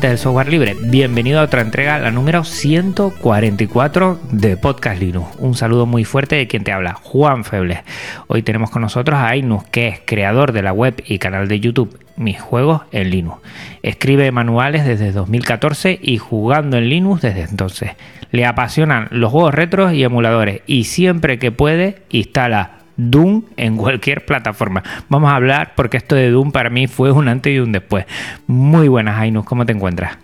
Del software libre, bienvenido a otra entrega, la número 144 de Podcast Linux. Un saludo muy fuerte de quien te habla, Juan Febles. Hoy tenemos con nosotros a Ainus, que es creador de la web y canal de YouTube Mis Juegos en Linux. Escribe manuales desde 2014 y jugando en Linux desde entonces. Le apasionan los juegos retros y emuladores y siempre que puede instala Doom en cualquier plataforma. Vamos a hablar porque esto de Doom para mí fue un antes y un después. Muy buenas, Ainus, ¿cómo te encuentras?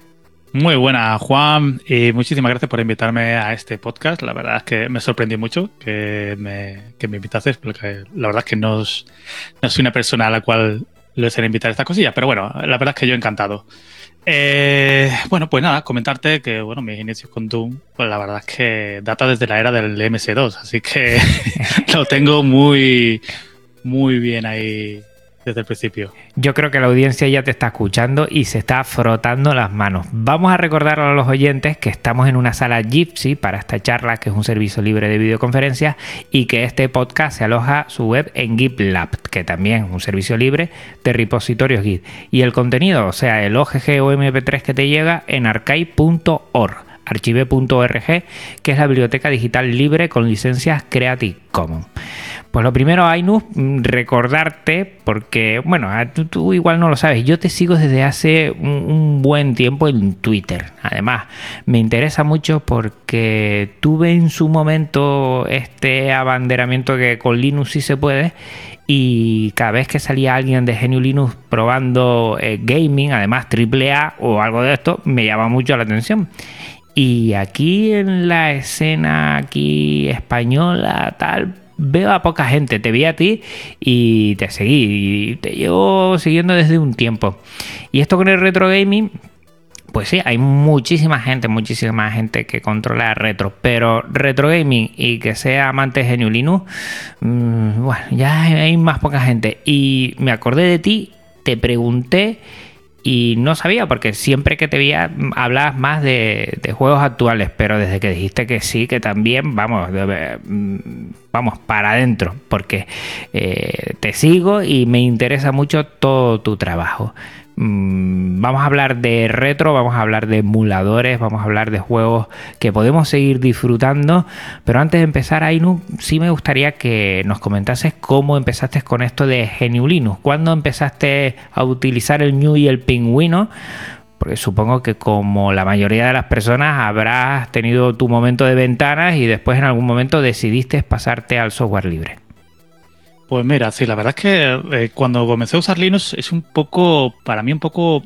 Muy buenas, Juan, y muchísimas gracias por invitarme a este podcast. La verdad es que me sorprendió mucho que me, que me invitases, porque la verdad es que no, no soy una persona a la cual le suele invitar estas cosillas, pero bueno, la verdad es que yo encantado. Eh, bueno, pues nada, comentarte que bueno, mis inicios con Doom, pues la verdad es que data desde la era del MS2, así que lo tengo muy, muy bien ahí desde el principio. Yo creo que la audiencia ya te está escuchando y se está frotando las manos. Vamos a recordar a los oyentes que estamos en una sala Gypsy para esta charla, que es un servicio libre de videoconferencias, y que este podcast se aloja su web en GitLab, que también es un servicio libre de repositorios Git. Y el contenido, o sea, el OGG o MP3 que te llega en archive.org archive.org, que es la biblioteca digital libre con licencias Creative Commons. Pues lo primero, Ainus, recordarte, porque, bueno, tú, igual no lo sabes, yo te sigo desde hace un, buen tiempo en Twitter. Además, me interesa mucho porque tuve en su momento este abanderamiento que con Linux sí se puede y cada vez que salía alguien de Genio Linux probando eh, gaming, además AAA o algo de esto, me llama mucho la atención. Y aquí en la escena aquí española, tal, veo a poca gente. Te vi a ti y te seguí. Y te llevo siguiendo desde un tiempo. Y esto con el retro gaming, pues sí, hay muchísima gente, muchísima gente que controla retro, pero retro gaming y que sea amante de Genio Linux, mmm, bueno, ya hay más poca gente. Y me acordé de ti, te pregunté y no sabía, porque siempre que te veía hablabas más de, juegos actuales, pero desde que dijiste que sí, que también, vamos, vamos, para adentro, porque eh, te sigo y me interesa mucho todo tu trabajo. Vamos a hablar de retro, vamos a hablar de emuladores, vamos a hablar de juegos que podemos seguir disfrutando. Pero antes de empezar, Ainu, sí me gustaría que nos comentases cómo empezaste con esto de GNU Linux. ¿Cuándo empezaste a utilizar el New y el Pingüino? Porque supongo que como la mayoría de las personas habrás tenido tu momento de ventanas y después en algún momento decidiste pasarte al software libre. Pues mira, sí, la verdad es que eh, cuando comencé a usar Linux es un poco, para mí un poco,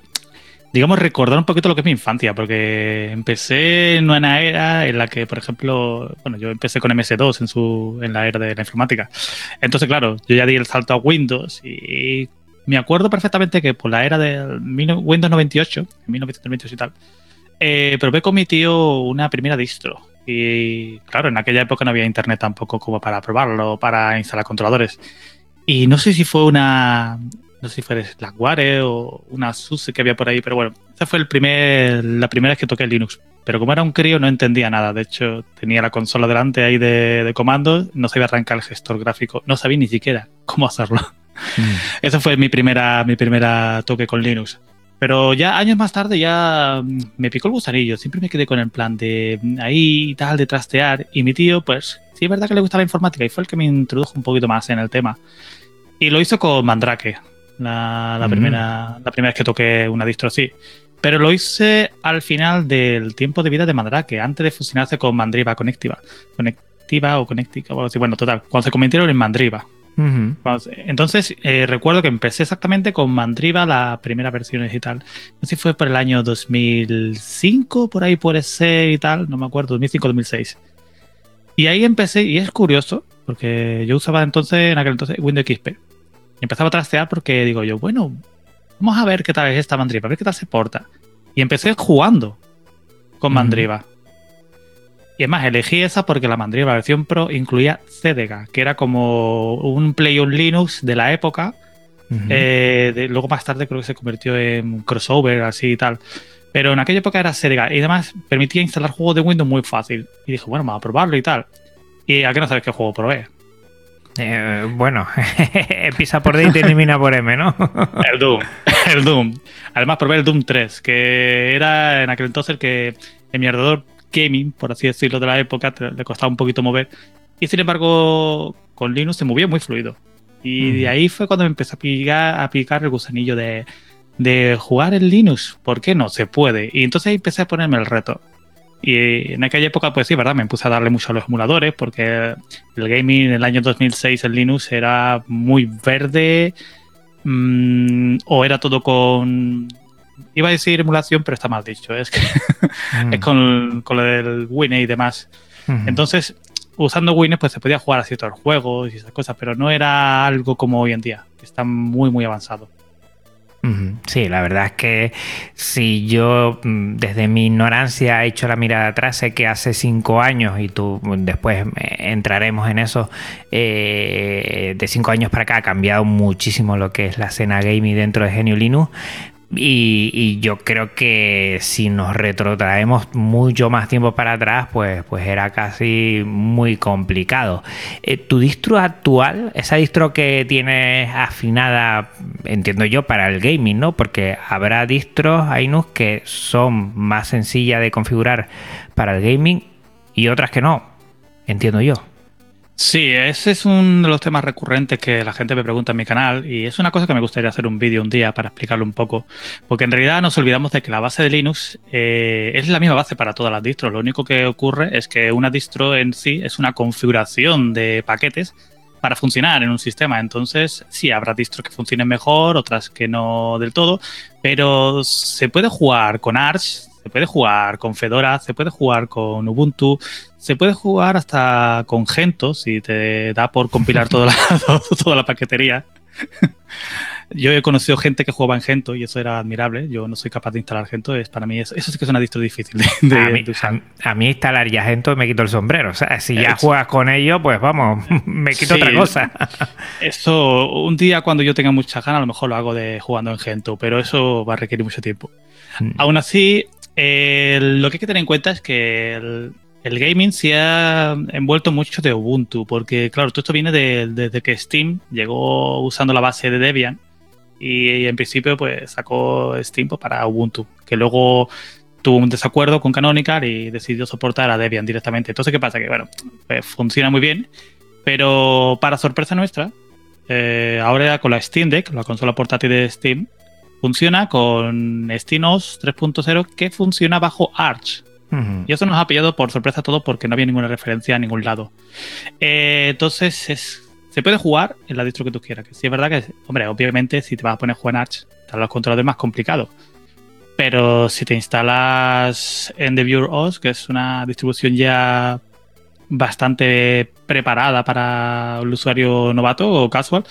digamos, recordar un poquito lo que es mi infancia, porque empecé en una era en la que, por ejemplo, bueno, yo empecé con MS2 en, su, en la era de la informática. Entonces, claro, yo ya di el salto a Windows y me acuerdo perfectamente que por la era de Windows 98, 1998 y tal, eh, probé con mi tío una primera distro y claro, en aquella época no había internet tampoco como para probarlo, para instalar controladores. Y no sé si fue una. No sé si fue Slackware o una SUSE que había por ahí, pero bueno, esa fue el primer, la primera vez que toqué Linux. Pero como era un crío, no entendía nada. De hecho, tenía la consola delante ahí de, de comandos, no sabía arrancar el gestor gráfico, no sabía ni siquiera cómo hacerlo. Mm. Esa fue mi primera, mi primera toque con Linux. Pero ya años más tarde ya mm, me picó el gusanillo. Siempre me quedé con el plan de mm, ahí y tal, de trastear. Y mi tío, pues sí es verdad que le gusta la informática y fue el que me introdujo un poquito más en el tema. Y lo hizo con Mandrake, la, la primera, la primera vez que toqué una distro así. Pero lo hice al final del tiempo de vida de Mandrake, antes de fusionarse con Mandriva Conectiva. Conectiva o Conectica. Bueno, total, cuando se convirtieron en Mandriva. Entonces, eh, recuerdo que empecé exactamente con Mandriva, la primera versión digital. No sé si fue por el año 2005, por ahí puede ser y tal, no me acuerdo, 2005-2006. Y ahí empecé, y es curioso, porque yo usaba entonces, en aquel entonces, Windows XP. Y empezaba a trastear porque digo yo, bueno, vamos a ver qué tal es esta mandriva, a ver qué tal se porta. Y empecé jugando con mandriva. Y es más, elegí esa porque la mandriva versión Pro incluía CDGA, que era como un Play on Linux de la época. Eh, luego más tarde creo que se convirtió en crossover, así y tal. Pero en aquella época era CDGA y además permitía instalar juegos de Windows muy fácil. Y dije, bueno, vamos a probarlo y tal. ¿Y a qué no sabes qué juego probé? Eh, bueno, empieza por D y termina por M, ¿no? el Doom, el Doom. Además probé el Doom 3, que era en aquel entonces el que en mi ordenador gaming, por así decirlo, de la época, le costaba un poquito mover. Y sin embargo, con Linux se movía muy fluido. Y de ahí fue cuando me empecé a picar, a picar el gusanillo de, de jugar en Linux. ¿Por qué no? Se puede. Y entonces empecé a ponerme el reto. Y en aquella época, pues sí, ¿verdad? Me puse a darle mucho a los emuladores porque el gaming en el año 2006 en Linux era muy verde mm, o era todo con... Iba a decir emulación, pero está mal dicho. Es, que es con, con, lo del Winnie y demás. Entonces, usando Winnie, pues se podía jugar a ciertos juegos y esas cosas, pero no era algo como hoy en día, que está muy, muy avanzado. Sí, la verdad es que si yo mm, desde mi ignorancia he hecho la mirada atrás, sé que hace cinco años, y tú mm, después eh, entraremos en eso, eh, de cinco años para acá ha cambiado muchísimo lo que es la escena gaming dentro de Genio Linux, y, yo creo que si nos retrotraemos mucho más tiempo para atrás, pues, pues era casi muy complicado. Eh, ¿Tu distro actual, esa distro que tienes afinada, entiendo yo, para el gaming, ¿no? Porque habrá distros, Ainus, que son más sencillas de configurar para el gaming y otras que no, entiendo yo. Sí, ese es uno de los temas recurrentes que la gente me pregunta en mi canal y es una cosa que me gustaría hacer un vídeo un día para explicarlo un poco, porque en realidad nos olvidamos de que la base de Linux eh, es la misma base para todas las distros. Lo único que ocurre es que una distro en sí es una configuración de paquetes para funcionar en un sistema. Entonces, sí, habrá distros que funcionen mejor, otras que no del todo, pero se puede jugar con Arch, se puede jugar con Fedora, se puede jugar con Ubuntu, se puede jugar hasta con Gento, si te da por compilar toda la, toda la paquetería. Yo he conocido gente que jugaba en Gento y eso era admirable. Yo no soy capaz de instalar Gento. Es, para mí eso, sí que es una distro difícil de, a, mí, usar. A, mí, instalar ya Gento me quito el sombrero. O sea, si ya juegas con ello, pues vamos, me quito otra cosa. Eso, un día cuando yo tenga mucha ganas, a lo mejor lo hago de jugando en Gento, pero eso va a requerir mucho tiempo. Mm. Aún así, eh, lo que hay que tener en cuenta es que el, gaming se ha envuelto mucho de Ubuntu, porque claro, todo esto viene desde que Steam llegó usando la base de Debian y, en principio pues sacó Steam pues, para Ubuntu, que luego tuvo un desacuerdo con Canonical y decidió soportar a Debian directamente. Entonces, ¿qué pasa? Que bueno, pues, funciona muy bien, pero para sorpresa nuestra, eh, ahora con la Steam Deck, la consola portátil de Steam, funciona con SteamOS 3.0 que funciona bajo Arch. Y eso nos ha pillado por sorpresa todo porque no había ninguna referencia a ningún lado. Eh, entonces es, se puede jugar en la distro que tú quieras. Que sí es verdad que, hombre, obviamente si te vas a poner a jugar en Arch, están los controladores más complicados. Pero si te instalas Endeavour OS, que es una distribución ya bastante preparada para el usuario novato o casual,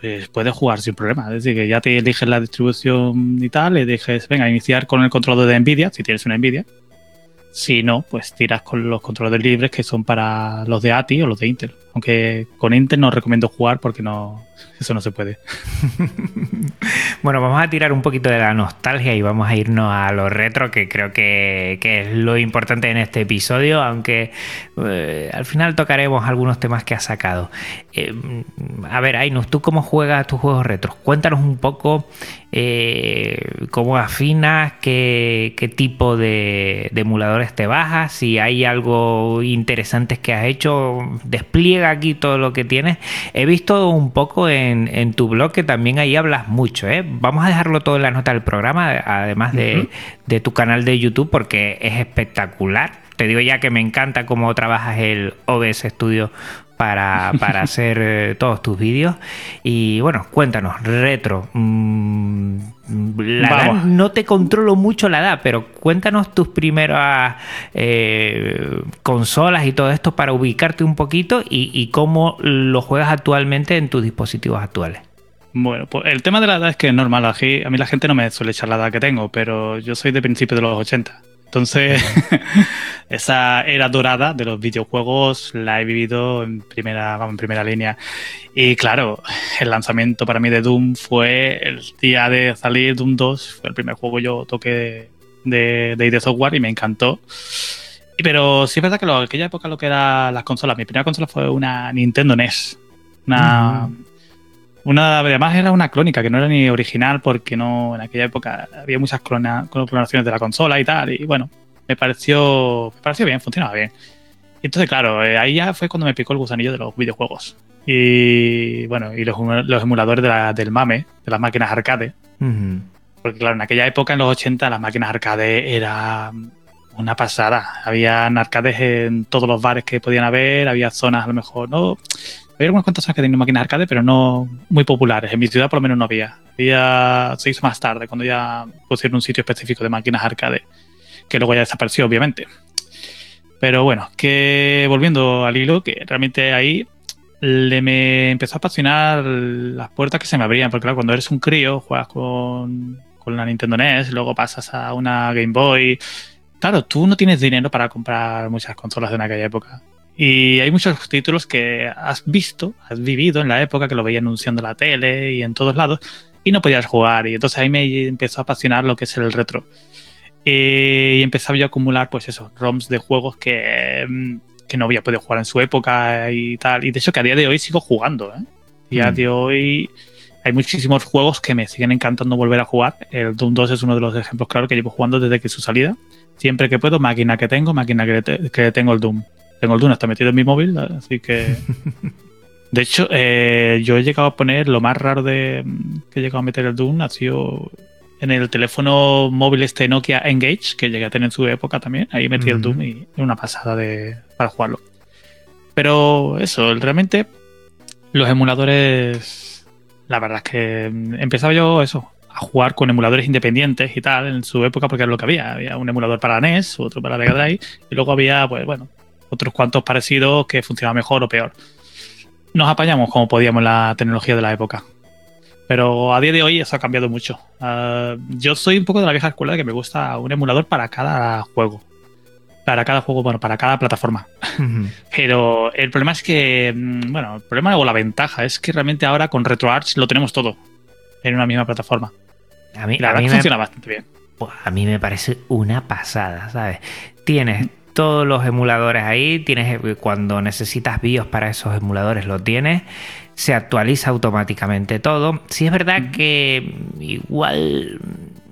pues puedes jugar sin problema. Es decir, que ya te eliges la distribución y tal, le dejes, venga, iniciar con el controlador de Nvidia, si tienes una Nvidia. Si no, pues tiras con los controladores libres que son para los de ATI o los de Intel. Aunque con Intel no recomiendo jugar porque no, eso no se puede. bueno, vamos a tirar un poquito de la nostalgia y vamos a irnos a lo retro, que creo que, es lo importante en este episodio, aunque eh, al final tocaremos algunos temas que has sacado. Eh, a ver, Ainus, ¿tú cómo juegas tus juegos retros? Cuéntanos un poco eh, cómo afinas, qué, tipo de, emuladores te bajas, si hay algo interesante que has hecho, despliega aquí todo lo que tienes. He visto un poco en, tu blog que también ahí hablas mucho. ¿eh? Vamos a dejarlo todo en la nota del programa, además de, de tu canal de YouTube, porque es espectacular. Te digo ya que me encanta cómo trabajas el OBS Studio para, para hacer eh, todos tus vídeos. Y bueno, cuéntanos, retro. mm, la edad, no te controlo mucho la edad, pero cuéntanos tus primeras eh, consolas y todo esto para ubicarte un poquito y, y cómo lo juegas actualmente en tus dispositivos actuales. Bueno, pues el tema de la edad es que es normal. Aquí, a mí la gente no me suele echar la edad que tengo, pero yo soy de principios de los 80. Entonces, esa era dorada de los videojuegos la he vivido en primera, vamos, en primera línea. Y claro, el lanzamiento para mí de Doom fue el día de salir Doom 2, fue el primer juego que yo toqué de, de ID Software y me encantó. Pero sí es verdad que en aquella época lo que eran las consolas, mi primera consola fue una Nintendo NES. Una, una, además era una clónica que no era ni original porque no en aquella época había muchas clona- clonaciones de la consola y tal. Y bueno, me pareció, me pareció bien, funcionaba bien. Y entonces, claro, eh, ahí ya fue cuando me picó el gusanillo de los videojuegos. Y bueno, y los, los emuladores de la- del MAME, de las máquinas arcade. Ujú. Porque claro, en aquella época, en los 80, las máquinas arcade era una pasada. Habían arcades en todos los bares que podían haber, había zonas a lo mejor, no... Había algunas cuantas que tenían máquinas arcade, pero no muy populares. En mi ciudad por lo menos no había. había se hizo más tarde, cuando ya pusieron un sitio específico de máquinas arcade, que luego ya desapareció, obviamente. Pero bueno, que volviendo al hilo, que realmente ahí le me empezó a apasionar las puertas que se me abrían, porque claro, cuando eres un crío, juegas con, con la Nintendo NES, luego pasas a una Game Boy. Claro, tú no tienes dinero para comprar muchas consolas de aquella época. Y hay muchos títulos que has visto, has vivido en la época que lo veía anunciando en la tele y en todos lados, y no podías jugar. Y entonces ahí me empezó a apasionar lo que es el retro. Y empezaba yo a acumular, pues eso, ROMs de juegos que, mm, que no había podido jugar en su época y tal. Y de hecho que a día de hoy sigo jugando, ¿eh? Y a Mm. día de hoy hay muchísimos juegos que me siguen encantando volver a jugar. El Doom 2 es uno de los ejemplos claros que llevo jugando desde que su salida. Siempre que puedo, máquina que tengo, máquina que, te- que tengo el Doom. Tengo el Doom hasta metido en mi móvil, así que... De hecho, eh, yo he llegado a poner lo más raro de que he llegado a meter el Doom ha sido en el teléfono móvil este Nokia Engage, que llegué a tener en su época también. Ahí metí el. Doom y era una pasada de, para jugarlo. Pero eso, realmente los emuladores, la verdad es que empezaba yo eso, a jugar con emuladores independientes y tal en su época porque era lo que había. Había un emulador para NES, otro para Mega Drive y luego había, pues bueno, otros cuantos parecidos que funcionaban mejor o peor. Nos apañamos como podíamos en la tecnología de la época. Pero a día de hoy eso ha cambiado mucho. Ah, yo soy un poco de la vieja escuela de que me gusta un emulador para cada juego. Para cada juego, bueno, para cada plataforma. Pero el problema es que, mm, bueno, el problema o la ventaja es que realmente ahora con RetroArch lo tenemos todo en una misma plataforma. A mí, la a verdad mí que me- funciona bastante bien. A mí me parece una pasada, ¿sabes? Tienes todos los emuladores ahí, tienes eh, cuando necesitas BIOS para esos emuladores lo tienes, se actualiza automáticamente todo. Si es verdad que igual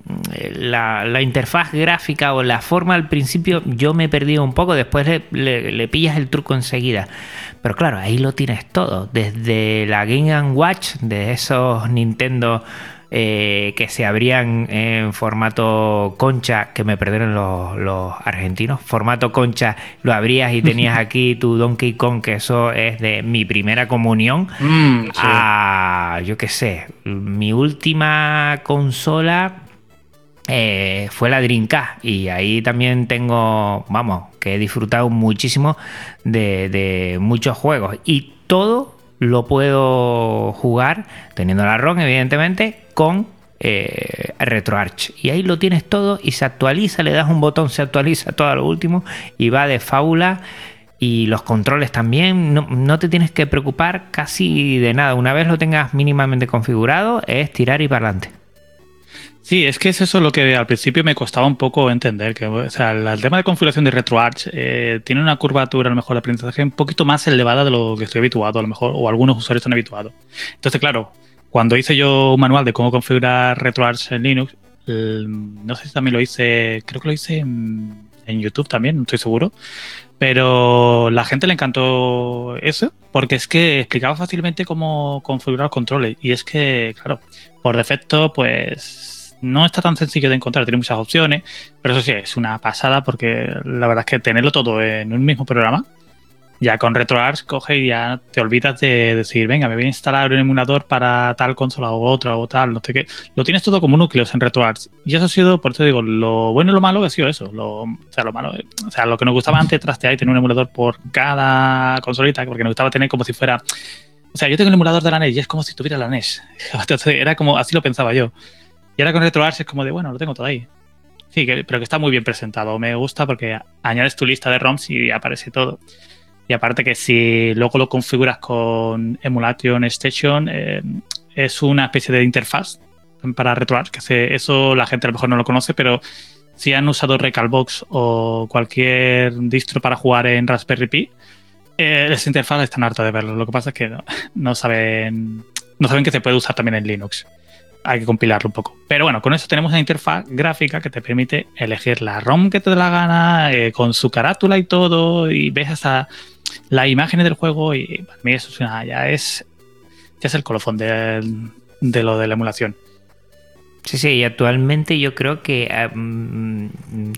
mm, la, la interfaz gráfica o la forma al principio yo me he perdido un poco, después le, le- le pillas el truco enseguida. Pero claro, ahí lo tienes todo, desde la Game Watch, de esos Nintendo eh, que se abrían en formato concha, que me perdieron los, los argentinos. Formato concha, lo abrías y tenías aquí tu Donkey Kong, que eso es de mi primera comunión. Mm, A, yo qué sé, mi última consola eh, fue la Dreamcast y ahí también tengo, vamos, que he disfrutado muchísimo de, de muchos juegos y todo lo puedo jugar teniendo la ROM evidentemente con eh, RetroArch y ahí lo tienes todo y se actualiza, le das un botón, se actualiza todo a lo último y va de fábula y los controles también, no, no te tienes que preocupar casi de nada. Una vez lo tengas mínimamente configurado, es tirar y para adelante. Sí, es que es eso lo que al principio me costaba un poco entender. Que, o sea, el, tema de configuración de RetroArch eh, tiene una curvatura, a lo mejor, de aprendizaje un poquito más elevada de lo que estoy habituado, a lo mejor, o algunos usuarios están habituados. Entonces, claro, cuando hice yo un manual de cómo configurar RetroArch en Linux, no sé si también lo hice, creo que lo hice en, en YouTube también, no estoy seguro. Pero la gente le encantó eso, porque es que explicaba fácilmente cómo configurar los controles. Y es que, claro, por defecto, pues no está tan sencillo de encontrar, tiene muchas opciones, pero eso sí, es una pasada porque la verdad es que tenerlo todo en un mismo programa Ya con RetroArch coge y ya te olvidas de decir, venga, me voy a instalar un emulador para tal consola o otra o tal, no sé qué. Lo tienes todo como núcleos en RetroArch. Y eso ha sido, por eso digo, lo bueno y lo malo ha sido eso. Lo, o sea, lo malo, o sea, lo que nos gustaba antes trastear y tener un emulador por cada consolita, porque nos gustaba tener como si fuera. O sea, yo tengo el emulador de la NES y es como si tuviera la NES. Entonces, era como, así lo pensaba yo. Y ahora con RetroArch es como de, bueno, lo tengo todo ahí. Sí, pero que está muy bien presentado. Me gusta porque añades tu lista de ROMs y aparece todo. Y aparte que si luego lo configuras con Emulation Station, eh, es una especie de interfaz para RetroArch, que eso la gente a lo mejor no lo conoce, pero si han usado Recalbox o cualquier distro para jugar en Raspberry Pi, eh, esa interfaz están harta de verlo. Lo que pasa es que no, saben no saben que se puede usar también en Linux. Hay que compilarlo un poco. Pero bueno, con eso tenemos una interfaz gráfica que te permite elegir la ROM que te dé la gana, eh, con su carátula y todo, y ves hasta las imágenes del juego y para mí eso es ya es ya es el colofón de, lo de la emulación. Sí, sí, y actualmente yo creo que em,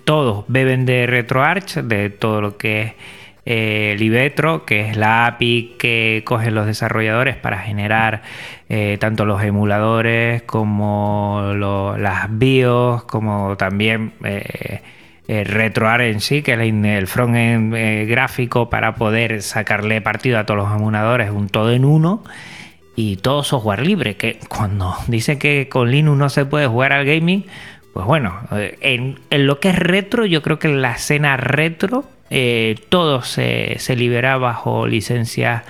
todos beben de RetroArch, de todo lo que es eh, Libetro, que es la API que cogen los desarrolladores para generar eh, tanto los emuladores como las BIOS, como también eh, retroar en sí, que es el frontend eh, gráfico para poder sacarle partido a todos los emuladores, un todo en uno y todo software libre, que cuando dice que con Linux no se puede jugar al gaming, pues bueno, eh, en, lo que es retro, yo creo que en la escena retro todo se, se libera bajo licencia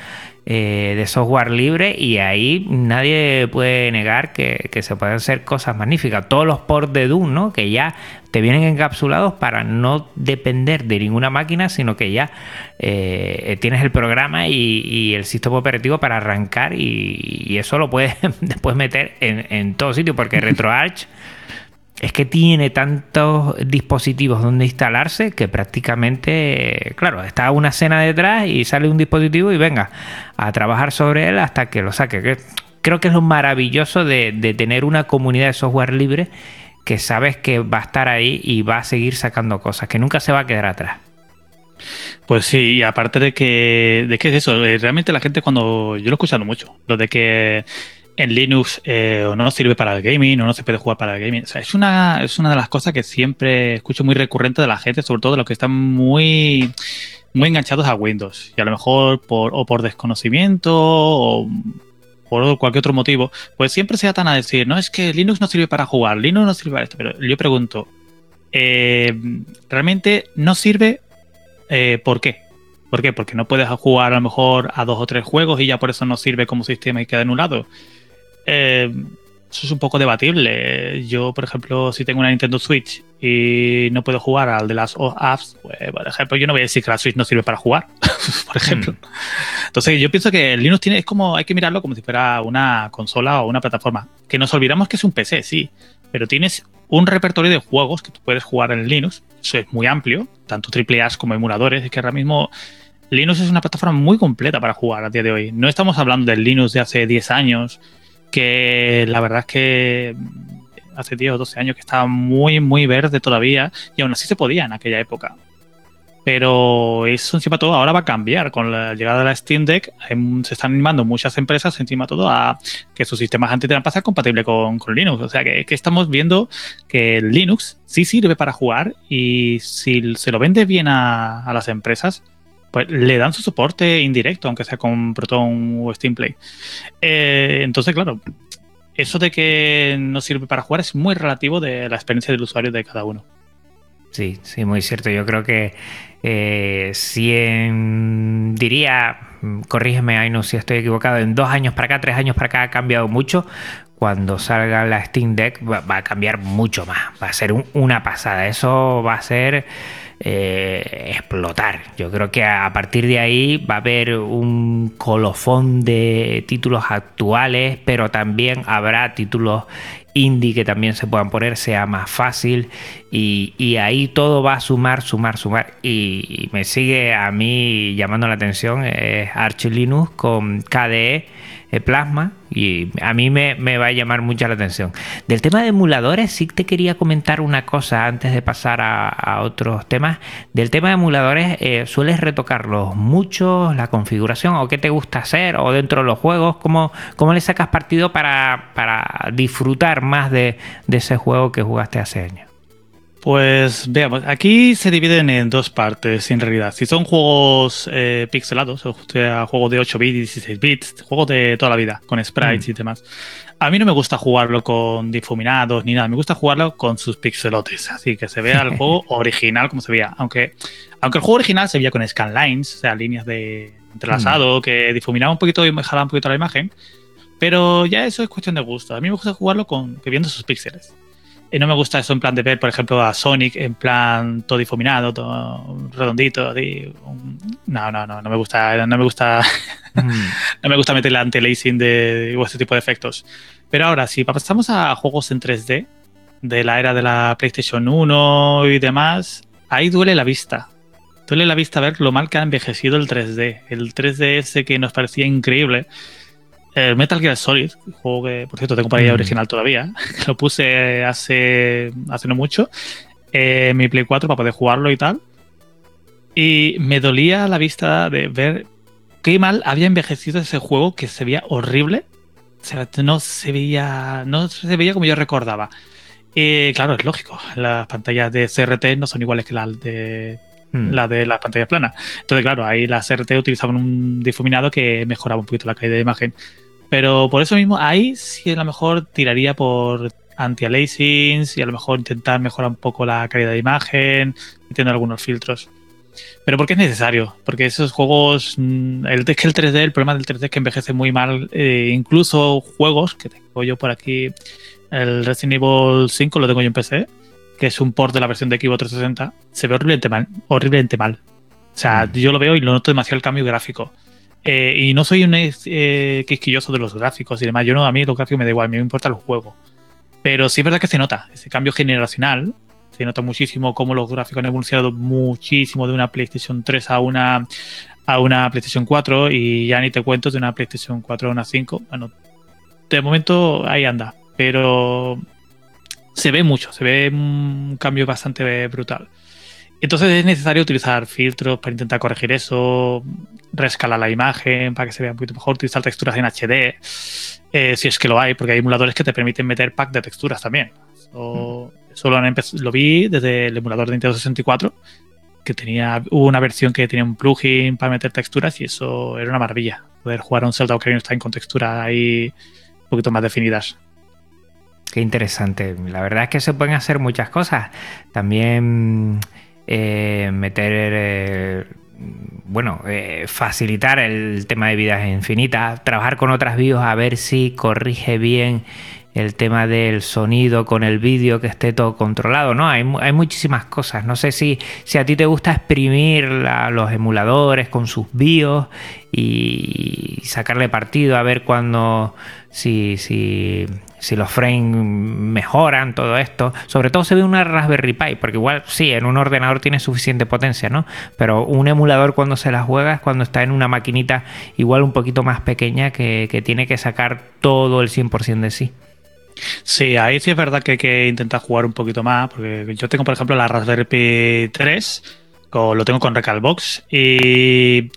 eh, de software libre y ahí nadie puede negar que, se pueden hacer cosas magníficas. Todos los ports de Doom, ¿no? Que ya te vienen encapsulados para no depender de ninguna máquina, sino que ya eh, tienes el programa y, el sistema operativo para arrancar y, eso lo puedes después meter en, en todo sitio porque RetroArch es que tiene tantos dispositivos donde instalarse que prácticamente, claro, está una escena detrás y sale un dispositivo y venga a trabajar sobre él hasta que lo saque. Creo que es lo maravilloso de, tener una comunidad de software libre que sabes que va a estar ahí y va a seguir sacando cosas, que nunca se va a quedar atrás. Pues sí, y aparte de que, de que es eso, eh, realmente la gente cuando, yo lo he escuchado mucho, lo de que en Linux eh, o no sirve para el gaming o no se puede jugar para el gaming. O sea, es una, es una de las cosas que siempre escucho muy recurrente de la gente, sobre todo de los que están muy, muy enganchados a Windows. Y a lo mejor por, o por desconocimiento o por cualquier otro motivo, pues siempre se atan a decir, no, es que Linux no sirve para jugar, Linux no sirve para esto. Pero yo pregunto, eh, ¿realmente no sirve? Eh, ¿Por qué? ¿Por qué? Porque no puedes jugar a lo mejor a dos o tres juegos y ya por eso no sirve como sistema y queda anulado. Eh, eso es un poco debatible. Yo, por ejemplo, si tengo una Nintendo Switch y no puedo jugar al de las apps, pues, por ejemplo, yo no voy a decir que la Switch no sirve para jugar, por ejemplo. Hmm. Entonces, yo pienso que el Linux tiene, es como, hay que mirarlo como si fuera una consola o una plataforma. Que nos olvidamos que es un PC, sí, pero tienes un repertorio de juegos que tú puedes jugar en Linux. Eso es muy amplio, tanto AAA como emuladores. Es que ahora mismo Linux es una plataforma muy completa para jugar a día de hoy. No estamos hablando del Linux de hace 10 años que la verdad es que hace 10 o 12 años que estaba muy, muy verde todavía y aún así se podía en aquella época. Pero eso encima todo ahora va a cambiar. Con la llegada de la Steam Deck se están animando muchas empresas encima todo a que sus sistemas anti-trampa sean compatibles con, con, Linux. O sea que, estamos viendo que Linux sí sirve para jugar y si se lo vende bien a las empresas, pues le dan su soporte indirecto, aunque sea con Proton o Steam Play. Eh, entonces, claro, eso de que no sirve para jugar es muy relativo de la experiencia del usuario de cada uno. Sí, sí, muy cierto. Yo creo que eh, si diría, corrígeme, Ainu, si estoy equivocado, en dos años para acá, tres años para acá ha cambiado mucho. Cuando salga la Steam Deck va, a cambiar mucho más. Va a ser una pasada. Eso va a ser eh, explotar. Yo creo que a partir de ahí va a haber un colofón de títulos actuales, pero también habrá títulos indie que también se puedan poner, sea más fácil Y, ahí todo va a sumar, sumar, sumar. Y, me sigue a mí llamando la atención es Arch Linux con KDE eh, Plasma y a mí me, va a llamar mucho la atención. Del tema de emuladores, sí te quería comentar una cosa antes de pasar a, a otros temas. Del tema de emuladores, eh, ¿sueles retocarlos mucho, la configuración o qué te gusta hacer o dentro de los juegos? ¿Cómo, cómo le sacas partido para, para disfrutar más de, de ese juego que jugaste hace años? Pues veamos, aquí se dividen en dos partes en realidad. Si son juegos eh, pixelados, o sea, juegos de 8 bits y 16 bits, juegos de toda la vida, con sprites mm. y demás. A mí no me gusta jugarlo con difuminados ni nada, me gusta jugarlo con sus pixelotes, así que se vea el juego original como se veía. Aunque, aunque el juego original se veía con scanlines, o sea, líneas de entrelazado, mm. que difuminaba un poquito y mejoraba un poquito la imagen. Pero ya eso es cuestión de gusto. A mí me gusta jugarlo con que viendo sus píxeles. Y no me gusta eso en plan de ver, por ejemplo, a Sonic en plan todo difuminado, todo redondito. No, no, no, no me gusta, no me gusta, mm. no me gusta meter la anti-lacing de, o este tipo de efectos. Pero ahora, si pasamos a juegos en 3D, de la era de la PlayStation 1 y demás, ahí duele la vista. Duele la vista ver lo mal que ha envejecido el 3D. El 3D ese que nos parecía increíble el Metal Gear Solid, juego que, por cierto, tengo para mm. original todavía, lo puse hace, hace no mucho, en mi Play 4 para poder jugarlo y tal. Y me dolía la vista de ver qué mal había envejecido ese juego que se veía horrible. O sea, no se veía, no se veía como yo recordaba. Y claro, es lógico, las pantallas de CRT no son iguales que las de mm. la de las pantallas planas. Entonces, claro, ahí las CRT utilizaban un difuminado que mejoraba un poquito la calidad de imagen. Pero por eso mismo, ahí sí a lo mejor tiraría por anti-aliasings y a lo mejor intentar mejorar un poco la calidad de imagen, metiendo algunos filtros. Pero porque es necesario, porque esos juegos, mm, el, es que el 3D, el problema del 3D es que envejece muy mal, eh, incluso juegos que tengo yo por aquí, el Resident Evil 5 lo tengo yo en PC, que es un port de la versión de Xbox 360, se ve horriblemente mal, horriblemente mal. O sea, mm. yo lo veo y lo noto demasiado el cambio gráfico. Eh, y no soy un eh, quisquilloso de los gráficos y demás. Yo no, a mí los gráficos me da igual, a mí me importa el juego. Pero sí es verdad que se nota ese cambio generacional. Se nota muchísimo cómo los gráficos han evolucionado muchísimo de una PlayStation 3 a una, a una PlayStation 4 y ya ni te cuento de una PlayStation 4 a una 5. Bueno, de momento ahí anda. Pero se ve mucho, se ve un cambio bastante brutal. Entonces es necesario utilizar filtros para intentar corregir eso, reescalar la imagen para que se vea un poquito mejor, utilizar texturas en HD, eh, si es que lo hay, porque hay emuladores que te permiten meter pack de texturas también. Eso, lo, vi desde el emulador de Nintendo 64, que tenía hubo una versión que tenía un plugin para meter texturas y eso era una maravilla. Poder jugar a un Zelda Ocarina of Time con texturas ahí un poquito más definidas. Qué interesante. La verdad es que se pueden hacer muchas cosas. También eh, meter, eh, bueno, eh, facilitar el tema de vidas infinitas, trabajar con otras BIOS a ver si corrige bien el tema del sonido con el vídeo que esté todo controlado, ¿no? Hay, hay muchísimas cosas. No sé si, si, a ti te gusta exprimir los emuladores con sus BIOS y sacarle partido a ver cuando si, si, si los frames mejoran todo esto. Sobre todo se ve una Raspberry Pi, porque igual sí, en un ordenador tiene suficiente potencia, ¿no? Pero un emulador cuando se la juega es cuando está en una maquinita igual un poquito más pequeña que, tiene que sacar todo el 100% de sí. Sí, ahí sí es verdad que hay que intentar jugar un poquito más, porque yo tengo, por ejemplo, la Raspberry Pi 3, lo tengo con Recalbox, y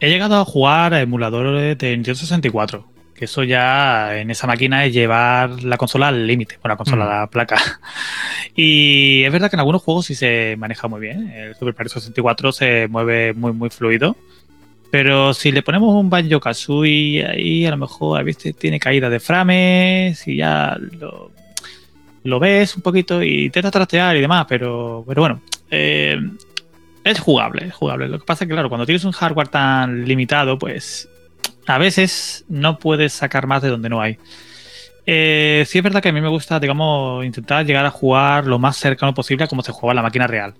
he llegado a jugar a emuladores de Nintendo 64, que eso ya en esa máquina es llevar la consola al límite, con la consola, mm. la placa. Y es verdad que en algunos juegos sí se maneja muy bien, el Super Mario 64 se mueve muy, muy fluido. Pero si le ponemos un Banjo Kazooie ahí, a lo mejor a veces tiene caída de frames y ya lo, ves un poquito y intentas trastear y demás, pero, pero bueno, eh, es jugable, es jugable. Lo que pasa es que, claro, cuando tienes un hardware tan limitado, pues a veces no puedes sacar más de donde no hay. Eh, sí es verdad que a mí me gusta, digamos, intentar llegar a jugar lo más cercano posible a como se juega la máquina real.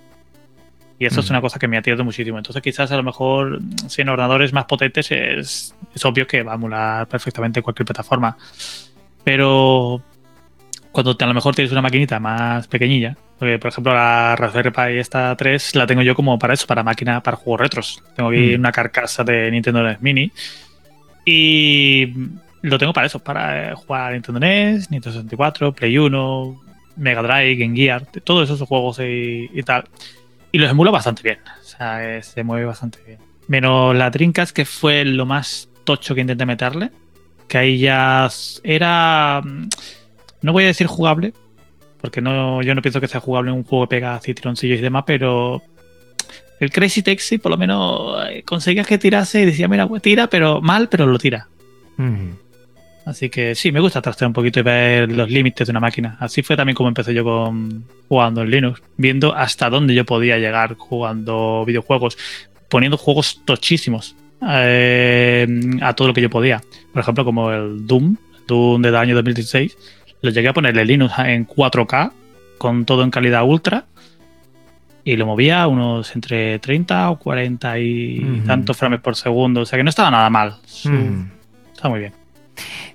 Y eso es mm. una cosa que me ha tirado muchísimo. Entonces, quizás a lo mejor, si en ordenadores más potentes, es, obvio que va a emular perfectamente cualquier plataforma. Pero cuando a lo mejor tienes una maquinita más pequeñilla, porque por ejemplo la Raspberry Pi esta 3 la tengo yo como para eso, para máquina, para juegos retros. Tengo aquí Mm. una carcasa de Nintendo NES Mini y lo tengo para eso, para eh, jugar a Nintendo NES, Nintendo 64, Play 1, Mega Drive, Game Gear, todos esos juegos y, tal. Y los emula bastante bien, o sea, eh, se mueve bastante bien. Menos la Dreamcast, que fue lo más tocho que intenté meterle, que ahí ya era... mm, No voy a decir jugable, porque no, yo no pienso que sea jugable un juego que pega así y demás, pero el Crazy Taxi por lo menos eh, conseguías que tirase y decía, mira, tira, pero mal, pero lo tira. Así que sí, me gusta trastear un poquito y ver los límites de una máquina. Así fue también como empecé yo con jugando en Linux, viendo hasta dónde yo podía llegar jugando videojuegos, poniendo juegos tochísimos eh, a todo lo que yo podía. Por ejemplo, como el Doom, Doom del año 2016, lo llegué a ponerle Linux en 4K, con todo en calidad ultra, y lo movía unos entre 30 o 40 y tantos frames por segundo. O sea que no estaba nada mal. Mm. Está muy bien.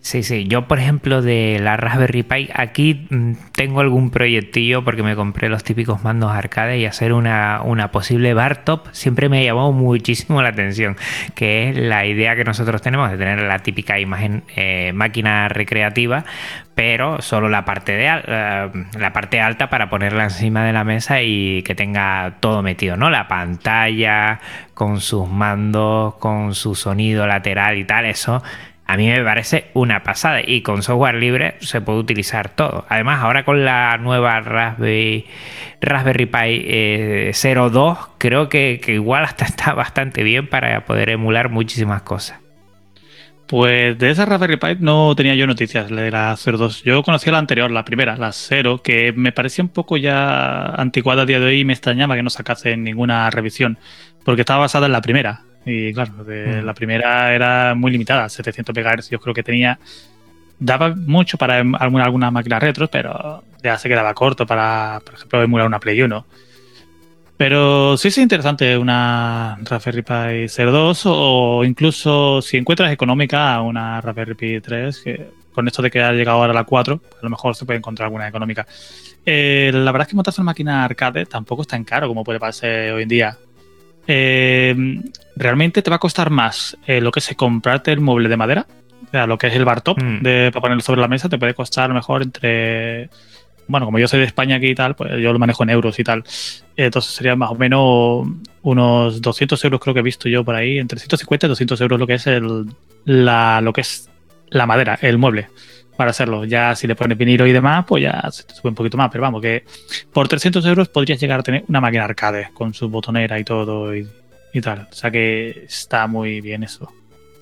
Sí, sí. Yo, por ejemplo, de la Raspberry Pi, aquí mm, tengo algún proyectillo porque me compré los típicos mandos arcade y hacer una, una posible bar top siempre me ha llamado muchísimo la atención, que es la idea que nosotros tenemos de tener la típica imagen eh, máquina recreativa, pero solo la parte de eh, la parte alta para ponerla encima de la mesa y que tenga todo metido, ¿no? La pantalla con sus mandos, con su sonido lateral y tal, eso a mí me parece una pasada y con software libre se puede utilizar todo. Además, ahora con la nueva Raspberry, Pi eh, 02, creo que, igual hasta está bastante bien para poder emular muchísimas cosas. Pues de esa Raspberry Pi no tenía yo noticias de la 02. Yo conocía la anterior, la primera, la 0, que me parecía un poco ya anticuada a día de hoy y me extrañaba que no sacase ninguna revisión, porque estaba basada en la primera. Y claro, de Mm. la primera era muy limitada, 700 MHz yo creo que tenía. Daba mucho para em- alguna, alguna máquina retro, pero ya se quedaba corto para, por ejemplo, emular una Play 1. Pero sí es interesante una Raspberry Pi 02 o incluso si encuentras económica una Raspberry Pi 3, que con esto de que ha llegado ahora la 4, a lo mejor se puede encontrar alguna económica. Eh, la verdad es que montarse una máquina arcade tampoco es tan caro como puede parecer hoy en día. Eh, realmente te va a costar más eh, lo que es comprarte el mueble de madera, o sea, lo que es el bar top Mm. de, para ponerlo sobre la mesa, te puede costar a lo mejor entre bueno, como yo soy de España aquí y tal, pues yo lo manejo en euros y tal. Entonces serían más o menos unos 200 euros creo que he visto yo por ahí, entre 150 y 200 euros lo que es el, la, lo que es la madera, el mueble para hacerlo. Ya si le pones vinilo y demás, pues ya se te sube un poquito más. Pero vamos, que por 300 euros podrías llegar a tener una máquina arcade con su botonera y todo y, y tal. O sea que está muy bien eso.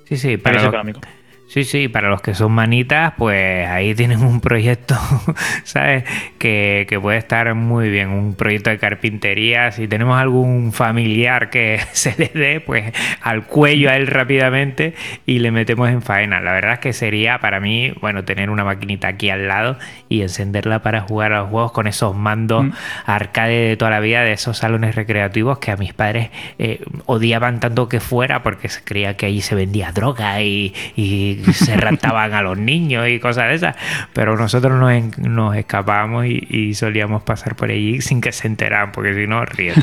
Sí, sí, Para lo- económico. Sí, sí, para los que son manitas, pues ahí tienen un proyecto, ¿sabes? Que, que puede estar muy bien, un proyecto de carpintería. Si tenemos algún familiar que se le dé, pues al cuello a él rápidamente y le metemos en faena. La verdad es que sería para mí, bueno, tener una maquinita aquí al lado y encenderla para jugar a los juegos con esos mandos Mm. arcade de toda la vida, de esos salones recreativos que a mis padres eh, odiaban tanto que fuera porque se creía que allí se vendía droga y, y se raptaban a los niños y cosas de esas. Pero nosotros nos, nos escapábamos y, y solíamos pasar por allí sin que se enteraran, porque si no, ríen.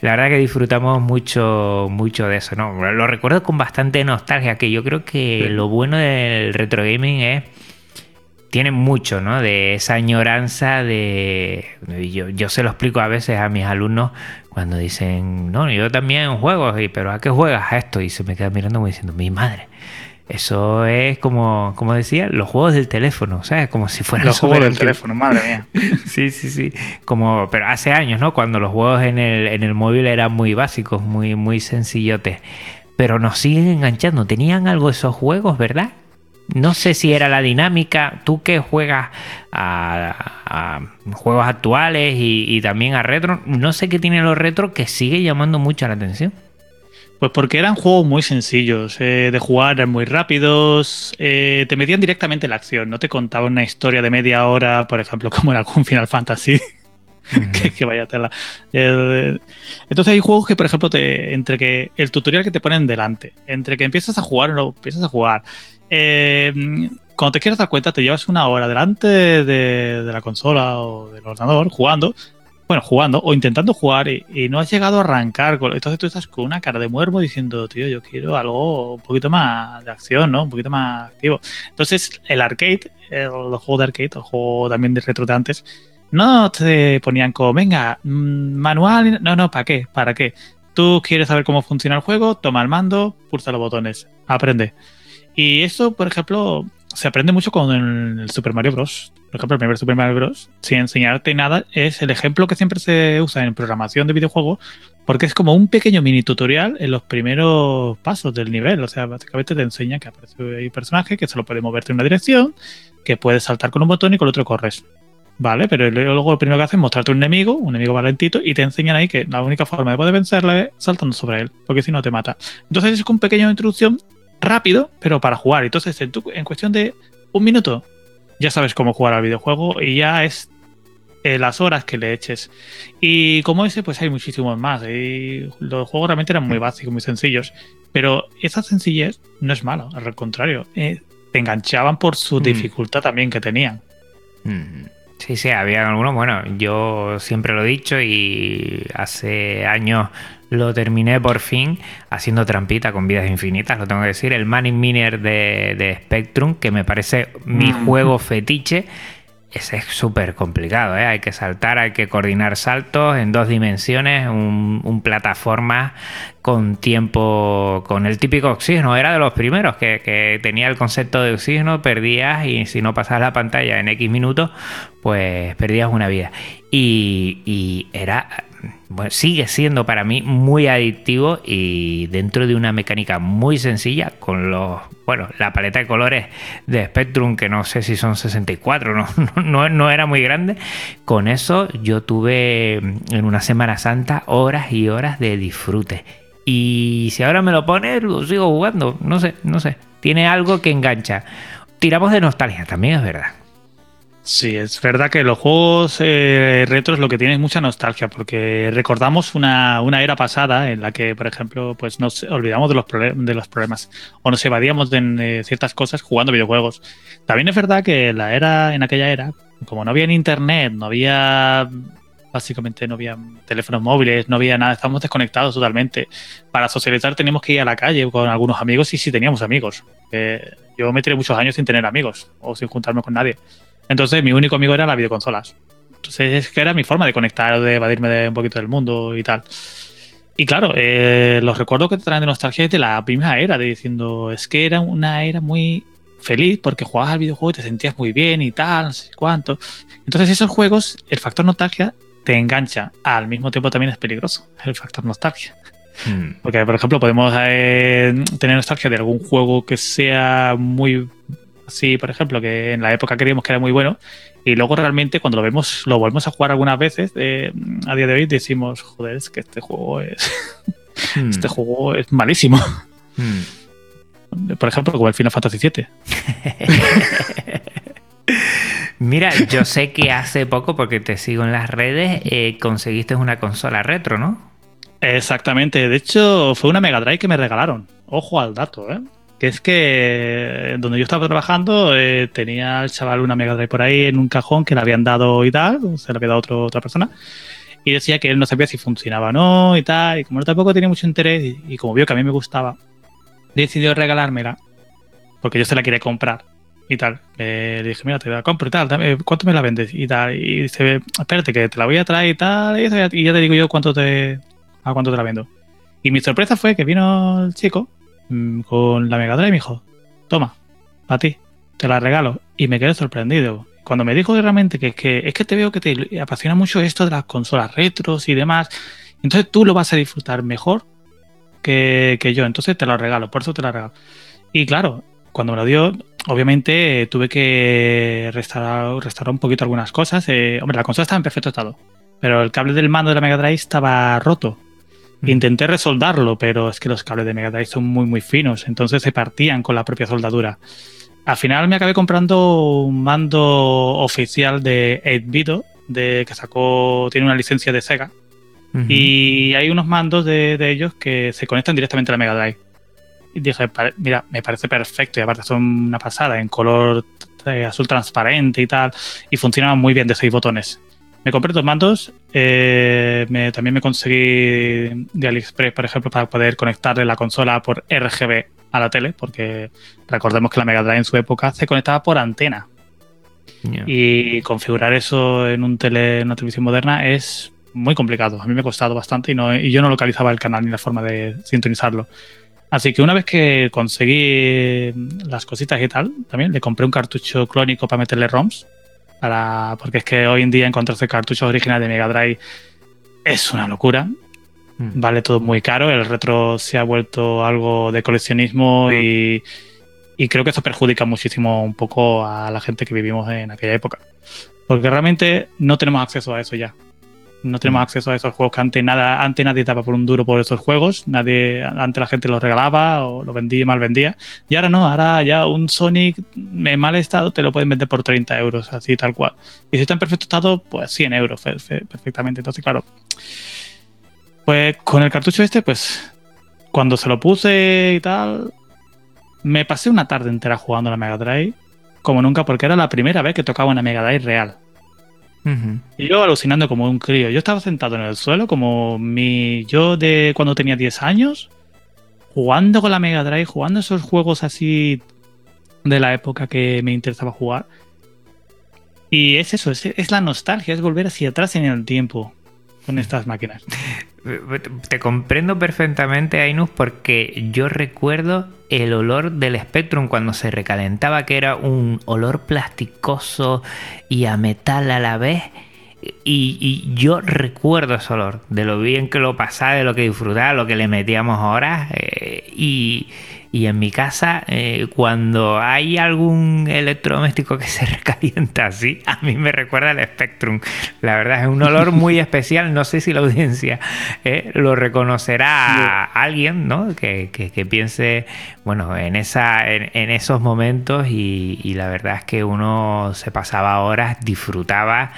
La verdad que disfrutamos mucho, mucho de eso, ¿no? Lo recuerdo con bastante nostalgia, que yo creo que lo bueno del retro gaming es tiene mucho, ¿no? De esa añoranza de... Yo, yo se lo explico a veces a mis alumnos cuando dicen, no, yo también juego, pero ¿a qué juegas a esto? Y se me queda mirando como diciendo, mi madre. Eso es como, como decía, los juegos del teléfono, ¿sabes? Como si fueran Los juegos del teléfono, madre mía. Sí, sí, sí. Como, pero hace años, ¿no? Cuando los juegos en el, en el móvil eran muy básicos, muy, muy sencillotes. Pero nos siguen enganchando. Tenían algo esos juegos, ¿verdad? No sé si era la dinámica. Tú que juegas a, a juegos actuales y, y también a retro, no sé qué tienen los retro que sigue llamando mucho la atención. Pues porque eran juegos muy sencillos eh, de jugar, eran muy rápidos, eh, te metían directamente en la acción, no te contaban una historia de media hora, por ejemplo, como en algún Final Fantasy, que, que vaya tela. Eh, entonces hay juegos que, por ejemplo, te, entre que el tutorial que te ponen delante, entre que empiezas a jugar o no empiezas a jugar, eh, cuando te quieres dar cuenta, te llevas una hora delante de, de la consola o del ordenador jugando, bueno, jugando o intentando jugar y, no has llegado a arrancar. Entonces tú estás con una cara de muervo diciendo, tío, yo quiero algo un poquito más de acción, ¿no? Un poquito más activo. Entonces el arcade, el, juego de arcade, el juego también de retro de antes, no te ponían como, venga, mm, manual, no, no, ¿para qué? ¿Para qué? Tú quieres saber cómo funciona el juego, toma el mando, pulsa los botones, aprende. Y eso, por ejemplo, se aprende mucho con el Super Mario Bros. Por ejemplo, el primer Super Mario Bros. Sin enseñarte nada, es el ejemplo que siempre se usa en programación de videojuegos, porque es como un pequeño mini tutorial en los primeros pasos del nivel. O sea, básicamente te enseña que aparece un personaje que solo puede moverte en una dirección, que puedes saltar con un botón y con el otro corres. Vale, pero luego lo primero que hacen es mostrarte un enemigo, un enemigo valentito, y te enseñan ahí que la única forma de poder vencerle es saltando sobre él, porque si no te mata. Entonces es un pequeño introducción rápido, pero para jugar. Entonces, en, cuestión de un minuto, ya sabes cómo jugar al videojuego y ya es eh, las horas que le eches. Y como ese, pues hay muchísimos más. Y los juegos realmente eran muy básicos, muy sencillos. Pero esa sencillez no es malo, al contrario. Eh, te enganchaban por su mm. dificultad también que tenían. Mm. Sí, sí, había algunos. Bueno, yo siempre lo he dicho y hace años lo terminé por fin haciendo trampita con vidas infinitas, lo tengo que decir. El Manning Miner de, Spectrum, que me parece mi mm. juego fetiche. Ese es súper complicado, ¿eh? hay que saltar, hay que coordinar saltos en dos dimensiones, un, plataforma con tiempo, con el típico oxígeno. Era de los primeros que, que, tenía el concepto de oxígeno, perdías y si no pasabas la pantalla en X minutos, pues perdías una vida. Y, y era bueno, sigue siendo para mí muy adictivo y dentro de una mecánica muy sencilla con los, bueno, la paleta de colores de Spectrum, que no sé si son 64, no, no, no era muy grande, con eso yo tuve en una Semana Santa horas y horas de disfrute. Y si ahora me lo pones, lo sigo jugando, no sé, no sé, tiene algo que engancha. Tiramos de nostalgia, también es verdad. Sí, es verdad que los juegos eh, retros lo que tienen es mucha nostalgia, porque recordamos una, era pasada en la que, por ejemplo, pues nos olvidamos de los, problemas o nos evadíamos de ciertas cosas jugando videojuegos. También es verdad que la era, en aquella era, como no había internet, no había básicamente no había teléfonos móviles, no había nada, estábamos desconectados totalmente. Para socializar teníamos que ir a la calle con algunos amigos y si teníamos amigos. yo me tiré muchos años sin tener amigos o sin juntarme con nadie. Entonces mi único amigo era las videoconsolas. Entonces es que era mi forma de conectar, de evadirme de un poquito del mundo y tal. Y claro, eh, los recuerdos que te traen de nostalgia es de la primera era, de diciendo, es que era una era muy feliz porque jugabas al videojuego y te sentías muy bien y tal, no sé cuánto. Entonces esos juegos, el factor nostalgia te engancha, al mismo tiempo también es peligroso, el factor nostalgia. Hmm. Porque, por ejemplo, podemos eh, tener nostalgia de algún juego que sea muy Sí, por ejemplo, que en la época creíamos que era muy bueno y luego realmente cuando lo vemos, lo volvemos a jugar algunas veces, eh, a día de hoy decimos, joder, es que este juego es, hmm. este juego es malísimo. Hmm. Por ejemplo, como el Final Fantasy VII. Mira, yo sé que hace poco, porque te sigo en las redes, eh, conseguiste una consola retro, ¿no? Exactamente. De hecho, fue una Mega Drive que me regalaron. Ojo al dato, ¿eh? Que es que donde yo estaba trabajando eh, tenía el chaval una Mega Drive por ahí en un cajón que le habían dado y tal, se le había dado otro, otra persona, y decía que él no sabía si funcionaba o no y tal, y como no tampoco tenía mucho interés y, como vio que a mí me gustaba, decidió regalármela, porque yo se la quería comprar y tal. le dije, mira, te la compro y tal, ¿cuánto me la vendes? Y tal, y dice, espérate que te la voy a traer y tal, y, ya te digo yo cuánto te, a cuánto te la vendo. Y mi sorpresa fue que vino el chico con la Mega Drive, me dijo, toma, para ti, te la regalo. Y me quedé sorprendido. Cuando me dijo realmente que, que es que te veo que te apasiona mucho esto de las consolas retros y demás, entonces tú lo vas a disfrutar mejor que, yo, entonces te lo regalo, por eso te la regalo. Y claro, cuando me lo dio, obviamente tuve que restaurar, restaurar un poquito algunas cosas. Eh, hombre, la consola estaba en perfecto estado, pero el cable del mando de la Mega Drive estaba roto. Intenté resoldarlo, pero es que los cables de Mega Drive son muy, muy finos, entonces se partían con la propia soldadura. Al final me acabé comprando un mando oficial de 8-bit, de, que sacó, tiene una licencia de Sega. Y hay unos mandos de, ellos que se conectan directamente a la Mega Drive. y dije, mira, me parece perfecto y aparte son una pasada en color eh, azul transparente y tal y funcionan muy bien de seis botones. Me compré dos mandos, eh, también me conseguí de AliExpress, por ejemplo, para poder conectarle la consola por RGB a la tele, porque recordemos que la Mega Drive en su época se conectaba por antena. Y configurar eso en un tele, en una televisión moderna es muy complicado. A mí me ha costado bastante y, no, y yo no localizaba el canal ni la forma de sintonizarlo. Así que una vez que conseguí las cositas y tal, también le compré un cartucho clónico para meterle ROMs. Para, porque es que hoy en día encontrarse cartuchos originales de Mega Drive es una locura. Mm. Vale todo muy caro. El retro se ha vuelto algo de coleccionismo y, y creo que eso perjudica muchísimo un poco a la gente que vivimos en aquella época. Porque realmente no tenemos acceso a eso ya no tenemos mm. acceso a esos juegos que antes nada antes nadie daba por un duro por esos juegos. Nadie antes la gente los regalaba o lo vendía mal vendía. Y ahora no ahora ya un Sonic en mal estado te lo pueden vender por 30 euros así tal cual. Y si está en perfecto estado pues 100 euros perfectamente. Entonces claro pues con el cartucho este pues cuando se lo puse y tal me pasé una tarde entera jugando a la Mega Drive como nunca porque era la primera vez que tocaba una Mega Drive real y yo alucinando como un crío. Yo estaba sentado en el suelo como mi yo de cuando tenía 10 años, jugando con la Mega Drive, jugando esos juegos así de la época que me interesaba jugar. Y es eso, es la nostalgia, es volver hacia atrás en el tiempo con estas máquinas. Te comprendo perfectamente, Ainus, porque yo recuerdo el olor del Spectrum cuando se recalentaba, que era un olor plasticoso y a metal a la vez. Y, yo recuerdo ese olor, de lo bien que lo pasaba, de lo que disfrutaba, lo que le metíamos ahora. Eh, y, y en mi casa, eh, cuando hay algún electrodoméstico que se recalienta así, a mí me recuerda al Spectrum. La verdad es un olor muy especial. No sé si la audiencia eh, lo reconocerá a alguien, ¿no? Que, piense, bueno, en, esa, en, esos momentos y, la verdad es que uno se pasaba horas, disfrutaba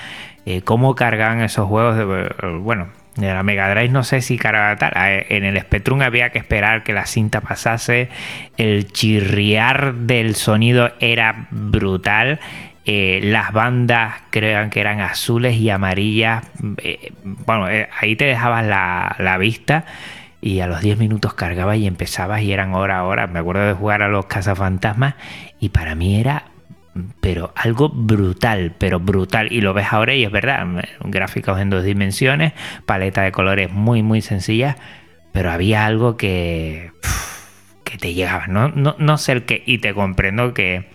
eh, cómo cargaban esos juegos. De, bueno, de la Mega Drive no sé si cargaba tal. En el Spectrum había que esperar que la cinta pasase. El chirriar del sonido era brutal. Eh, las bandas crean que eran azules y amarillas. Eh, bueno, eh, ahí te dejabas la, la, vista y a los 10 minutos cargabas y empezabas y eran hora a hora. Me acuerdo de jugar a los cazafantasmas y para mí era pero algo brutal, pero brutal. Y lo ves ahora y es verdad, gráficos en dos dimensiones, paleta de colores muy, muy sencilla, pero había algo que, que te llegaba, ¿no? No, no sé el qué, y te comprendo que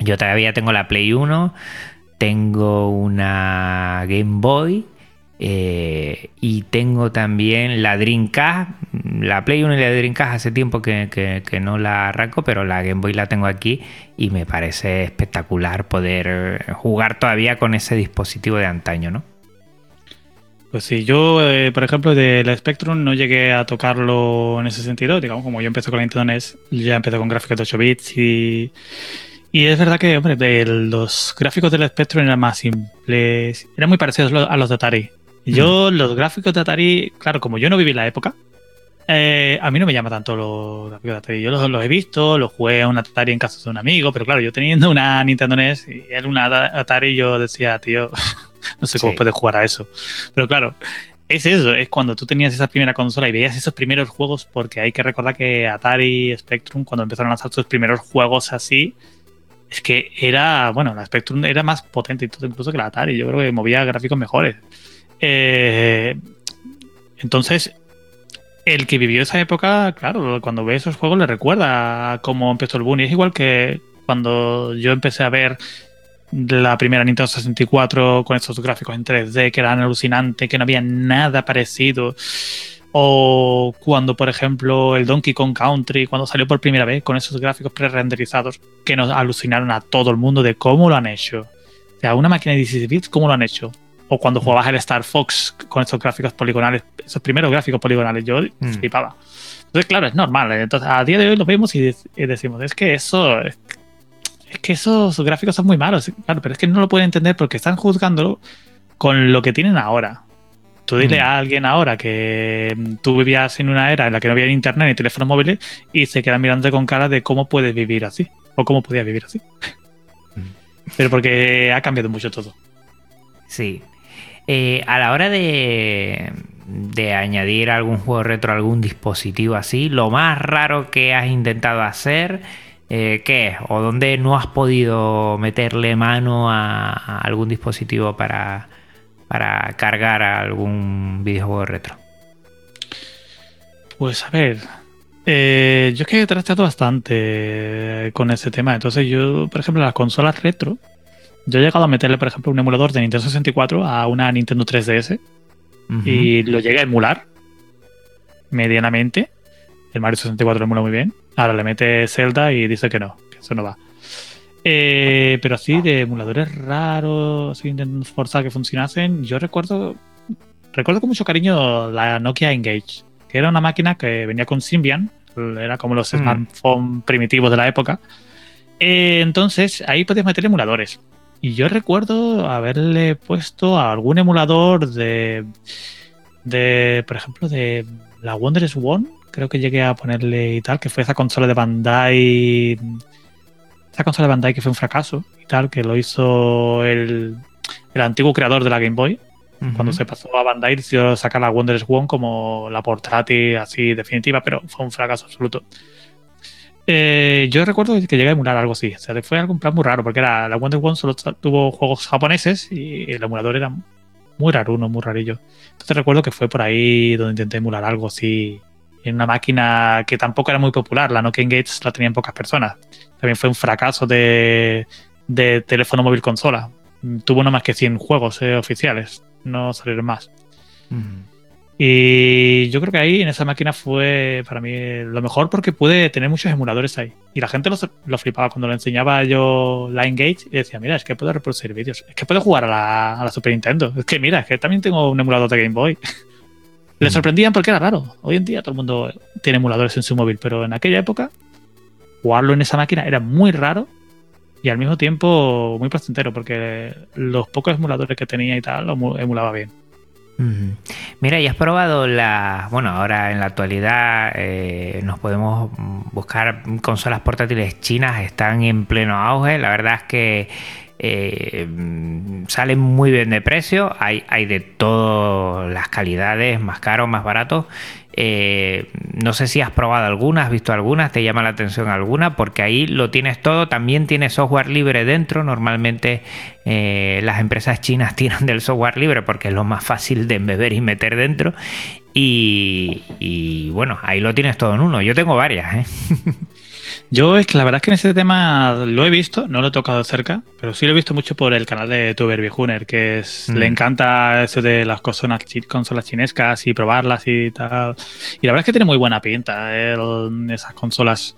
yo todavía tengo la Play 1, tengo una Game Boy, eh, y tengo también la Dreamcast, la Play 1 y la Dreamcast hace tiempo que, no la arranco, pero la Game Boy la tengo aquí y me parece espectacular poder jugar todavía con ese dispositivo de antaño, ¿no? Pues sí, yo, eh, por ejemplo, de la Spectrum no llegué a tocarlo en ese sentido. Digamos, como yo empecé con la Nintendo NES, ya empecé con gráficos de 8 bits y, y es verdad que, hombre, los gráficos del Spectrum eran más simples, eran muy parecidos a los de Atari. Yo, mm. los gráficos de Atari, claro, como yo no viví la época, eh, a mí no me llama tanto los gráficos de Atari. Yo los, he visto, los jugué a un Atari en casa de un amigo, pero claro, yo teniendo una Nintendo NES y era una Atari, yo decía, tío, no sé cómo puedes jugar a eso. Pero claro, es eso, es cuando tú tenías esa primera consola y veías esos primeros juegos, porque hay que recordar que Atari Spectrum, cuando empezaron a lanzar sus primeros juegos así, es que era, bueno, la Spectrum era más potente incluso que la Atari. Yo creo que movía gráficos mejores. Eh, entonces, el que vivió esa época, claro, cuando ve esos juegos le recuerda cómo empezó el boom. Es igual que cuando yo empecé a ver la primera Nintendo 64 con esos gráficos en 3D que eran alucinantes, que no había nada parecido. O cuando, por ejemplo, el Donkey Kong Country, cuando salió por primera vez con esos gráficos pre-renderizados que nos alucinaron a todo el mundo de cómo lo han hecho. O sea, una máquina de 16 bits, ¿cómo lo han hecho? O cuando jugabas el Star Fox con esos gráficos poligonales, esos primeros gráficos poligonales, yo mm. flipaba. Entonces, claro, es normal. Entonces, a día de hoy lo vemos y, decimos, es que eso, es, que esos gráficos son muy malos. Claro, pero es que no lo pueden entender porque están juzgándolo con lo que tienen ahora. Tú dile Mm. a alguien ahora que mm, tú vivías en una era en la que no había internet ni teléfonos móviles y se quedan mirándote con cara de cómo puedes vivir así o cómo podías vivir así. Pero porque ha cambiado mucho todo. Sí. Eh, a la hora de, de añadir algún juego retro a algún dispositivo así, lo más raro que has intentado hacer, eh, ¿qué es? ¿O dónde no has podido meterle mano a, algún dispositivo para, para cargar algún videojuego retro? Pues a ver, eh, yo es que he tratado bastante con ese tema. Entonces yo, por ejemplo, las consolas retro, yo he llegado a meterle, por ejemplo, un emulador de Nintendo 64 a una Nintendo 3DS Ujú. y lo llegué a emular medianamente. El Mario 64 lo emula muy bien. Ahora le mete Zelda y dice que no, que eso no va. Eh, pero así, de emuladores raros, así intentando forzar que funcionasen, yo recuerdo recuerdo con mucho cariño la Nokia Engage, que era una máquina que venía con Symbian, era como los Mm. smartphones primitivos de la época. Eh, entonces, ahí podías meter emuladores. Y yo recuerdo haberle puesto a algún emulador de, de por ejemplo, de la Wondrous One, creo que llegué a ponerle y tal, que fue esa consola de Bandai, esa consola de Bandai que fue un fracaso y tal, que lo hizo el, el antiguo creador de la Game Boy, cuando se pasó a Bandai decidió sacar la Wondrous One como la portátil así definitiva, pero fue un fracaso absoluto. Eh, yo recuerdo que llegué a emular algo así. O sea, fue algo en plan muy raro, porque era la Wonder One solo tuvo juegos japoneses y el emulador era muy raro, uno muy rarillo. Entonces recuerdo que fue por ahí donde intenté emular algo así en una máquina que tampoco era muy popular. La Nokia Engage la tenían pocas personas. También fue un fracaso de, de teléfono móvil consola. Tuvo no más que 100 juegos eh, oficiales, no salieron más. Y yo creo que ahí en esa máquina fue para mí lo mejor porque pude tener muchos emuladores ahí. Y la gente lo, flipaba cuando le enseñaba yo la Engage y decía, mira, es que puedo reproducir vídeos, es que puedo jugar a la, a la Super Nintendo, es que mira, es que también tengo un emulador de Game Boy. Le Mm. sorprendían porque era raro. Hoy en día todo el mundo tiene emuladores en su móvil, pero en aquella época jugarlo en esa máquina era muy raro y al mismo tiempo muy placentero porque los pocos emuladores que tenía y tal lo emu- emulaba bien. Mira, ¿y has probado la... Bueno, ahora en la actualidad eh, nos podemos buscar consolas portátiles chinas, están en pleno auge. La verdad es que eh, salen muy bien de precio. Hay, hay de todas las calidades, más caros, más baratos. Eh, no sé si has probado alguna, has visto algunas, te llama la atención alguna, porque ahí lo tienes todo, también tiene software libre dentro. Normalmente eh, las empresas chinas tiran del software libre porque es lo más fácil de embeber y meter dentro. Y, y, bueno, ahí lo tienes todo en uno. Yo tengo varias, ¿eh? Yo es que la verdad es que en ese tema lo he visto, no lo he tocado cerca, pero sí lo he visto mucho por el canal de Tuber Viejuner, que es, Mm. le encanta eso de las consolas, consolas chinescas y probarlas y tal. Y la verdad es que tiene muy buena pinta el- esas consolas.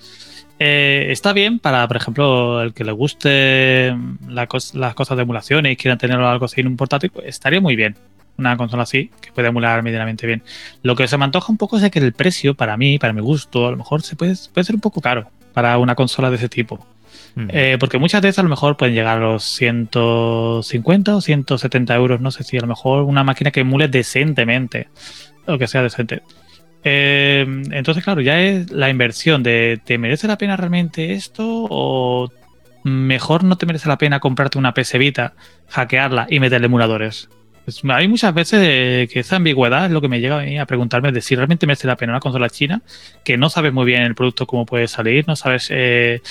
Eh, está bien para, por ejemplo, el que le guste la cos- las cosas de emulación y quiera tenerlo algo así en un portátil, pues estaría muy bien. Una consola así, que puede emular medianamente bien. Lo que se me antoja un poco es de que el precio, para mí, para mi gusto, a lo mejor se puede, puede ser un poco caro para una consola de ese tipo. Mm. Eh, porque muchas veces a lo mejor pueden llegar a los 150 o 170 euros. No sé si a lo mejor una máquina que emule decentemente o que sea decente. Eh, entonces, claro, ya es la inversión de ¿te merece la pena realmente esto? O mejor no te merece la pena comprarte una PS Vita, hackearla y meterle emuladores. Pues, hay muchas veces que esa ambigüedad es lo que me llega a mí a preguntarme de si realmente merece la pena una consola china que no sabes muy bien el producto cómo puede salir, no sabes eh,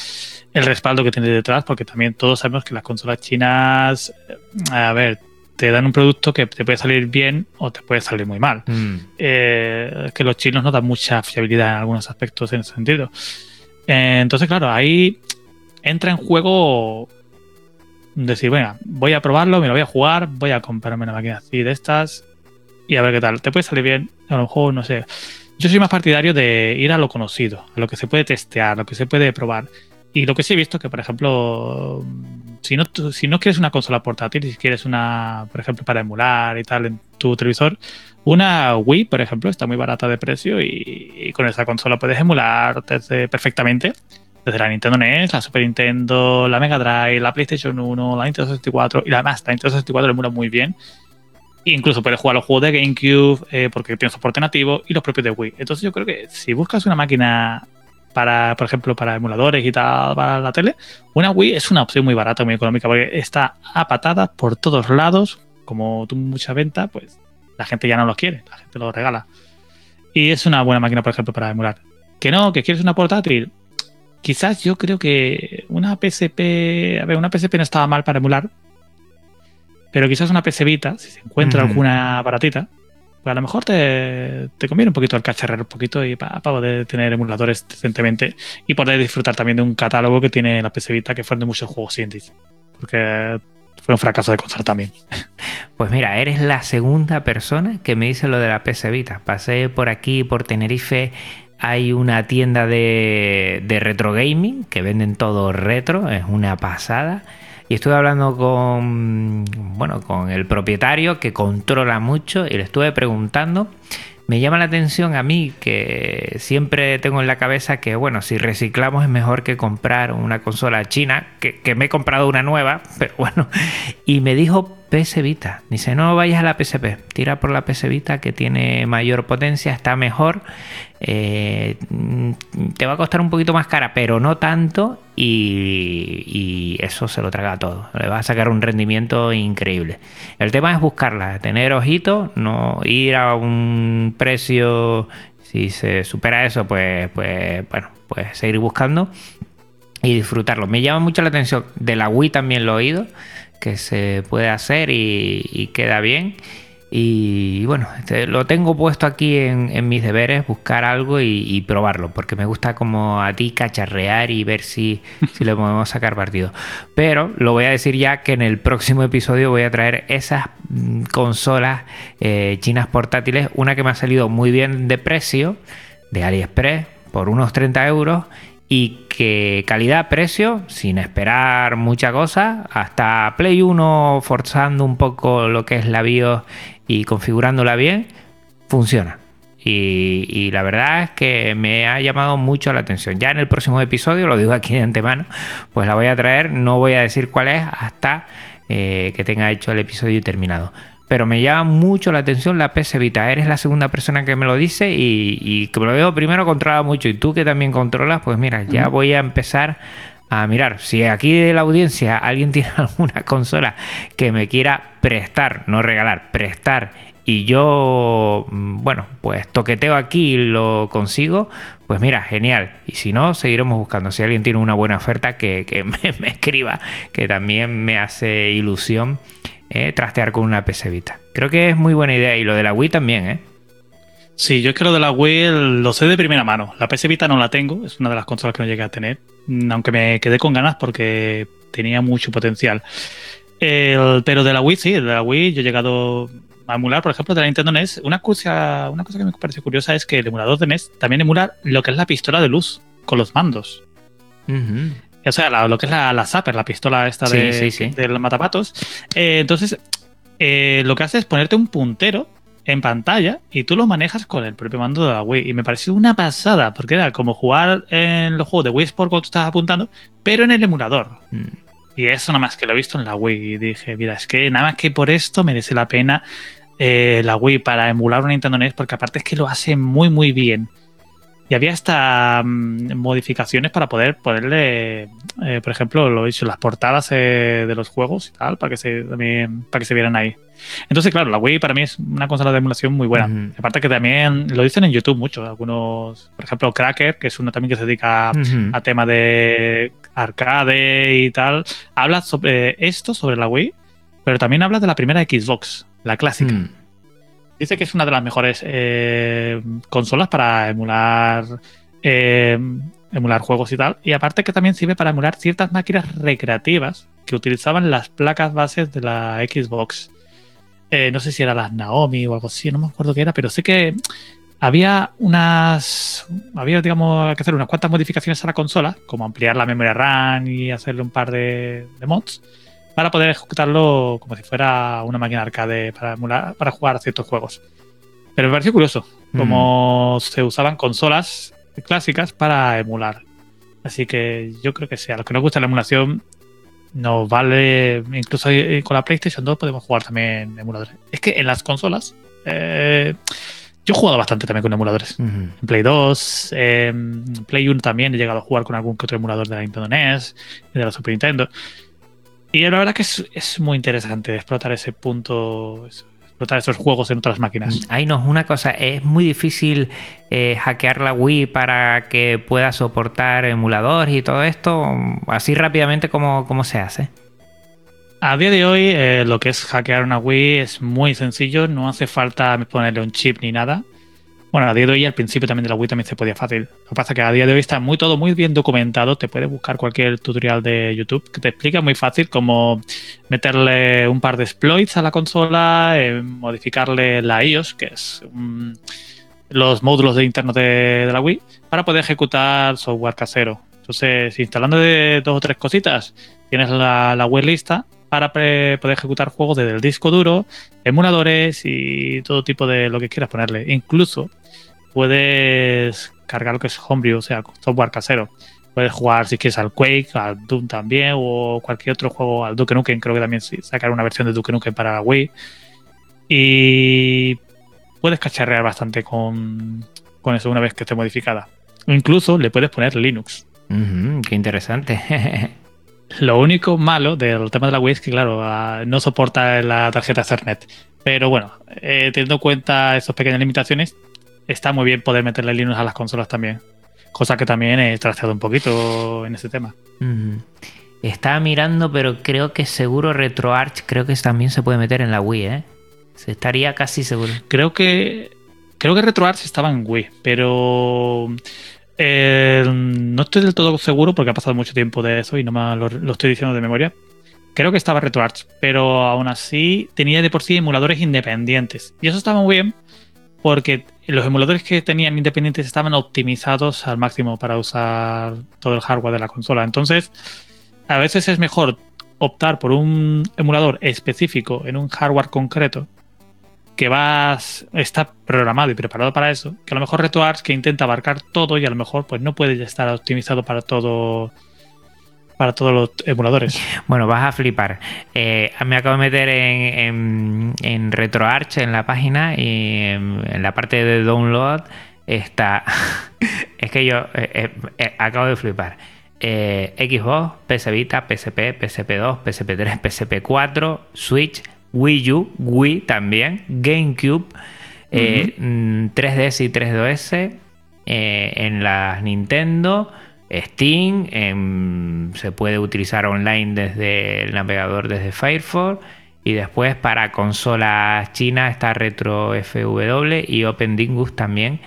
el respaldo que tiene detrás, porque también todos sabemos que las consolas chinas, eh, a ver, te dan un producto que te puede salir bien o te puede salir muy mal. Mm. Eh, que los chinos no dan mucha fiabilidad en algunos aspectos en ese sentido. Eh, entonces, claro, ahí entra en juego decir, venga, voy a probarlo, me lo voy a jugar, voy a comprarme una máquina así de estas y a ver qué tal. Te puede salir bien, a lo mejor, no sé. Yo soy más partidario de ir a lo conocido, a lo que se puede testear, lo que se puede probar. Y lo que sí he visto que, por ejemplo, si no, si no quieres una consola portátil, si quieres una, por ejemplo, para emular y tal en tu televisor, una Wii, por ejemplo, está muy barata de precio y, con esa consola puedes emular perfectamente desde la Nintendo NES, la Super Nintendo, la Mega Drive, la PlayStation 1, la Nintendo 64 y además la Nintendo 64 emula muy bien. Incluso puedes jugar los juegos de GameCube eh, porque tiene soporte nativo y los propios de Wii. Entonces yo creo que si buscas una máquina para, por ejemplo, para emuladores y tal, para la tele, una Wii es una opción muy barata, muy económica, porque está a patadas por todos lados. Como tú mucha venta, pues la gente ya no los quiere, la gente los regala. Y es una buena máquina, por ejemplo, para emular. Que no, que quieres una portátil. Quizás yo creo que una PSP, a ver, una PSP no estaba mal para emular, pero quizás una PC Vita, si se encuentra alguna baratita, pues a lo mejor te, te conviene un poquito el cacharrero un poquito y para poder tener emuladores decentemente y poder disfrutar también de un catálogo que tiene la PC Vita que fueron de muchos juegos indies. Porque fue un fracaso de consola también. Pues mira, eres la segunda persona que me dice lo de la PS Vita. Pasé por aquí, por Tenerife, hay una tienda de, retro gaming que venden todo retro, es una pasada. Y estuve hablando con, bueno, con el propietario que controla mucho y le estuve preguntando. Me llama la atención a mí que siempre tengo en la cabeza que, bueno, si reciclamos es mejor que comprar una consola china, que, me he comprado una nueva, pero bueno. Y me dijo PS Vita. Dice, no vayas a la PSP, tira por la PS Vita que tiene mayor potencia, está mejor. eh, mm, te va a costar un poquito más cara, pero no tanto. Y, eso se lo traga todo. Le va a sacar un rendimiento increíble. El tema es buscarla, tener ojito, no ir a un precio. Si se supera eso, pues, pues bueno, pues seguir buscando y disfrutarlo. Me llama mucho la atención. De la Wii también lo he oído, que se puede hacer y queda bien. Y bueno, este, lo tengo puesto aquí en, en mis deberes, buscar algo y, y probarlo, porque me gusta como a ti cacharrear y ver si, si le podemos sacar partido. Pero lo voy a decir ya que en el próximo episodio voy a traer esas mm, consolas eh, chinas portátiles, una que me ha salido muy bien de precio, de AliExpress, por unos 30 euros y que calidad-precio, sin esperar mucha cosa, hasta Play 1 forzando un poco lo que es la BIOS y configurándola bien, funciona. Y, y la verdad es que me ha llamado mucho la atención. Ya en el próximo episodio, lo digo aquí de antemano, pues la voy a traer, no voy a decir cuál es hasta eh, que tenga hecho el episodio terminado. Pero me llama mucho la atención la PS Vita. Eres la segunda persona que me lo dice y, y que me lo veo primero controla mucho. Y tú que también controlas, pues mira, ya voy a empezar a mirar. Si aquí de la audiencia alguien tiene alguna consola que me quiera prestar, no regalar, prestar, y yo, mm, bueno, pues toqueteo aquí y lo consigo, pues mira, genial. Y si no, seguiremos buscando. Si alguien tiene una buena oferta, que, que me, escriba, que también me hace ilusión eh, trastear con una PS Vita. Creo que es muy buena idea y lo de la Wii también, ¿eh? Sí, yo es que lo de la Wii lo sé de primera mano. La PS Vita no la tengo, es una de las consolas que no llegué a tener, mm, aunque me quedé con ganas porque tenía mucho potencial. El- pero de la Wii, sí, de la Wii yo he llegado a emular, por ejemplo, de la Nintendo NES. Una cosa, una cosa que me pareció curiosa es que el emulador de NES también emula lo que es la pistola de luz con los mandos. O sea, la- lo que es la, la Zapper, la pistola esta Sí, de, sí, sí. del matapatos. Eh, entonces, eh, lo que hace es ponerte un puntero en pantalla y tú lo manejas con el propio mando de la Wii. Y me pareció una pasada, porque era como jugar en los juegos de Wii Sport cuando tú estabas apuntando, pero en el emulador. Mm. Y eso nada más que lo he visto en la Wii. Y dije, mira, es que nada más que por esto merece la pena eh, la Wii para emular una Nintendo NES, porque aparte es que lo hace muy, muy bien. Y había hasta mm, modificaciones para poder ponerle, eh, por ejemplo, lo he dicho, las portadas eh, de los juegos y tal, para que se también, para que se vieran ahí. Entonces, claro, la Wii para mí es una consola de emulación muy buena. Aparte que también lo dicen en YouTube mucho, algunos, por ejemplo, Cracker, que es uno también que se dedica a, Ujú. a tema de arcade y tal, habla sobre esto, sobre la Wii, pero también habla de la primera Xbox, la clásica. Mm. Dice que es una de las mejores eh, consolas para emular eh, emular juegos y tal. Y aparte que también sirve para emular ciertas máquinas recreativas que utilizaban las placas bases de la Xbox. Eh, no sé si era las Naomi o algo así, no me acuerdo qué era, pero sé que había unas. Había, digamos, que hacer unas cuantas modificaciones a la consola, como ampliar la memoria RAM y hacerle un par de, de mods, para poder ejecutarlo como si fuera una máquina arcade para emular, para jugar ciertos juegos. Pero me pareció curioso cómo se usaban consolas clásicas para emular. Así que yo creo que sí, a los que nos gusta la emulación, nos vale, incluso con la PlayStation 2 podemos jugar también emuladores. Es que en las consolas, eh, yo he jugado bastante también con emuladores. En Play 2, en Play 1 también he llegado a jugar con algún que otro emulador de la Nintendo NES de la Super Nintendo. Y la verdad que es, muy interesante explotar ese punto, explotar esos juegos en otras máquinas. Ahí no, una cosa, es muy difícil eh, hackear la Wii para que pueda soportar emuladores y todo esto, así rápidamente como, se hace. A día de hoy, eh, lo que es hackear una Wii es muy sencillo, no hace falta ponerle un chip ni nada. Bueno, a día de hoy, al principio también de la Wii también se podía fácil. Lo que pasa es que a día de hoy está muy todo muy bien documentado. Te puedes buscar cualquier tutorial de YouTube que te explica muy fácil cómo meterle un par de exploits a la consola, eh, modificarle la iOS, que es los módulos de interno de, la Wii, para poder ejecutar software casero. Entonces, instalando de dos o tres cositas, tienes la, la web lista para poder ejecutar juegos desde el disco duro, emuladores y todo tipo de lo que quieras ponerle. Incluso puedes cargar lo que es Homebrew, o sea, software casero. Puedes jugar si quieres al Quake, al Doom también, o cualquier otro juego, al Duke Nukem, creo que también sacar una versión de Duke Nukem para la Wii. Y puedes cacharrear bastante con, eso una vez que esté modificada. Incluso le puedes poner Linux. qué interesante. Lo único malo del tema de la Wii es que, claro, ah, no soporta la tarjeta Ethernet. Pero bueno, eh, teniendo en cuenta esas pequeñas limitaciones, está muy bien poder meterle Linux a las consolas también. Cosa que también he trasteado un poquito en ese tema. Estaba mirando, pero creo que seguro RetroArch, creo que también se puede meter en la Wii, ¿eh? Se estaría casi seguro. Creo que. Creo que RetroArch estaba en Wii, pero. Eh, no estoy del todo seguro porque ha pasado mucho tiempo de eso y no me lo, lo estoy diciendo de memoria. Creo que estaba RetroArch, pero aún así tenía de por sí emuladores independientes. Y eso estaba muy bien porque los emuladores que tenían independientes estaban optimizados al máximo para usar todo el hardware de la consola. Entonces, a veces es mejor optar por un emulador específico en un hardware concreto que va está programado y preparado para eso, que a lo mejor RetroArch que intenta abarcar todo y a lo mejor pues no puede estar optimizado para todo para todos los emuladores. Bueno, vas a flipar. Eh, me acabo de meter en, en, RetroArch en la página y en, la parte de download está. es que yo eh, eh, acabo de flipar. Xbox, PS Vita, PSP, PSP2, PSP3, PSP4, Switch, Wii U, Wii también, GameCube, 3DS mm, y 3DS, en las Nintendo. Steam, em, se puede utilizar online desde el navegador desde Firefox y después para consolas chinas está Retro FW y OpenDingus también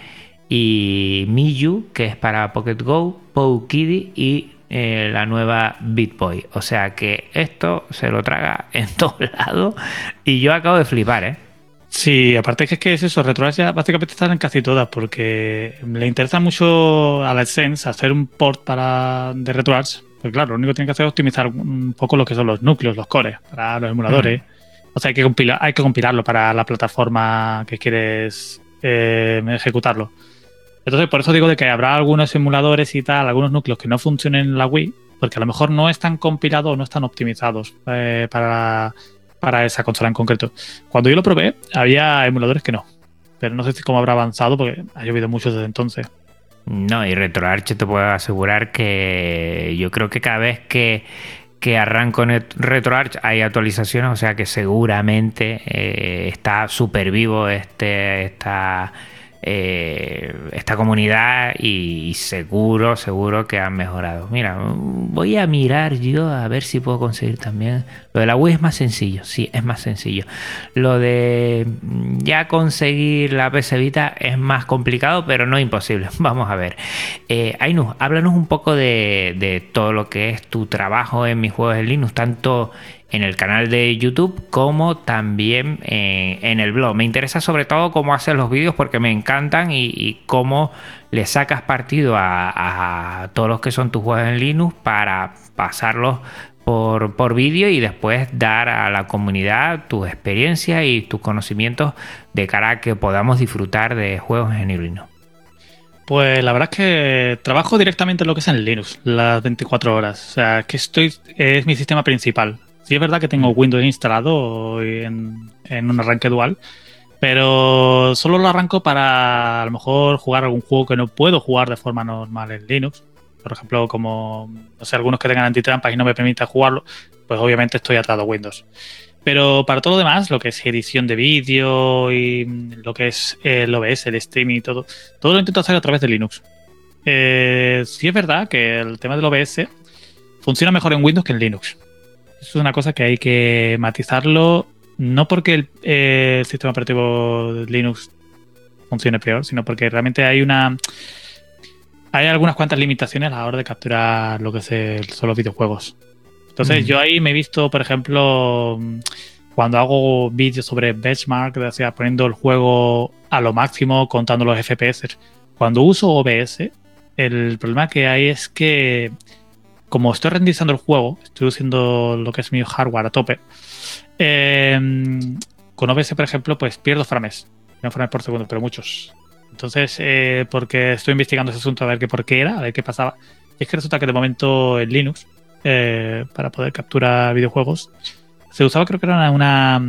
y Miyu que es para Pocket Go, PokeKiddy y eh, la nueva BitBoy. O sea que esto se lo traga en todos lados y yo acabo de flipar, ¿eh? Sí, aparte es que es eso, RetroArch ya básicamente están en casi todas porque le interesa mucho a la Sense hacer un port para de RetroArch, pues claro, lo único que tiene que hacer es optimizar un poco lo que son los núcleos, los cores, para los emuladores. O sea, hay que, compilar, hay que compilarlo para la plataforma que quieres eh, ejecutarlo. Entonces, por eso digo de que habrá algunos emuladores y tal, algunos núcleos que no funcionen en la Wii, porque a lo mejor no están compilados o no están optimizados eh, para para esa consola en concreto. Cuando yo lo probé, había emuladores que no. Pero no sé si cómo habrá avanzado porque ha llovido mucho desde entonces. No, y RetroArch te puedo asegurar que yo creo que cada vez que, que arranco en RetroArch hay actualizaciones, o sea que seguramente eh, está súper vivo este, esta eh, esta comunidad y, seguro, seguro que han mejorado. Mira, voy a mirar yo a ver si puedo conseguir también. Lo de la Wii es más sencillo, sí, es más sencillo. Lo de ya conseguir la PS Vita es más complicado, pero no imposible. Vamos a ver. Eh, Ainu, háblanos un poco de, todo lo que es tu trabajo en mis juegos de Linux, tanto en el canal de YouTube como también eh, en el blog. Me interesa sobre todo cómo haces los vídeos porque me encantan y, cómo le sacas partido a, todos los que son tus juegos en Linux para pasarlos por, por vídeo y después dar a la comunidad tu experiencia y tus conocimientos de cara a que podamos disfrutar de juegos en Linux. Pues la verdad es que trabajo directamente en lo que es en Linux, las 24 horas. O sea, que estoy, es mi sistema principal. Sí es verdad que tengo Windows instalado en, un arranque dual, pero solo lo arranco para a lo mejor jugar algún juego que no puedo jugar de forma normal en Linux. Por ejemplo, como, no sé, algunos que tengan antitrampas y no me permitan jugarlo, pues obviamente estoy atado a Windows. Pero para todo lo demás, lo que es edición de vídeo y lo que es el OBS, el streaming y todo, todo lo intento hacer a través de Linux. Eh, sí es verdad que el tema del OBS funciona mejor en Windows que en Linux. Es una cosa que hay que matizarlo, no porque el, eh, el sistema operativo Linux funcione peor, sino porque realmente hay una hay algunas cuantas limitaciones a la hora de capturar lo que es el, son los videojuegos. Entonces, yo ahí me he visto, por ejemplo, cuando hago vídeos sobre benchmark, o sea, poniendo el juego a lo máximo, contando los FPS. Cuando uso OBS, el problema que hay es que, como estoy renderizando el juego, estoy usando lo que es mi hardware a tope, em, con OBS, por ejemplo, pues pierdo frames. No frames por segundo, pero muchos. Entonces, eh, porque estoy investigando ese asunto a ver qué por qué era, a ver qué pasaba. Y es que resulta que de momento en Linux eh, para poder capturar videojuegos. Se usaba, creo que era una,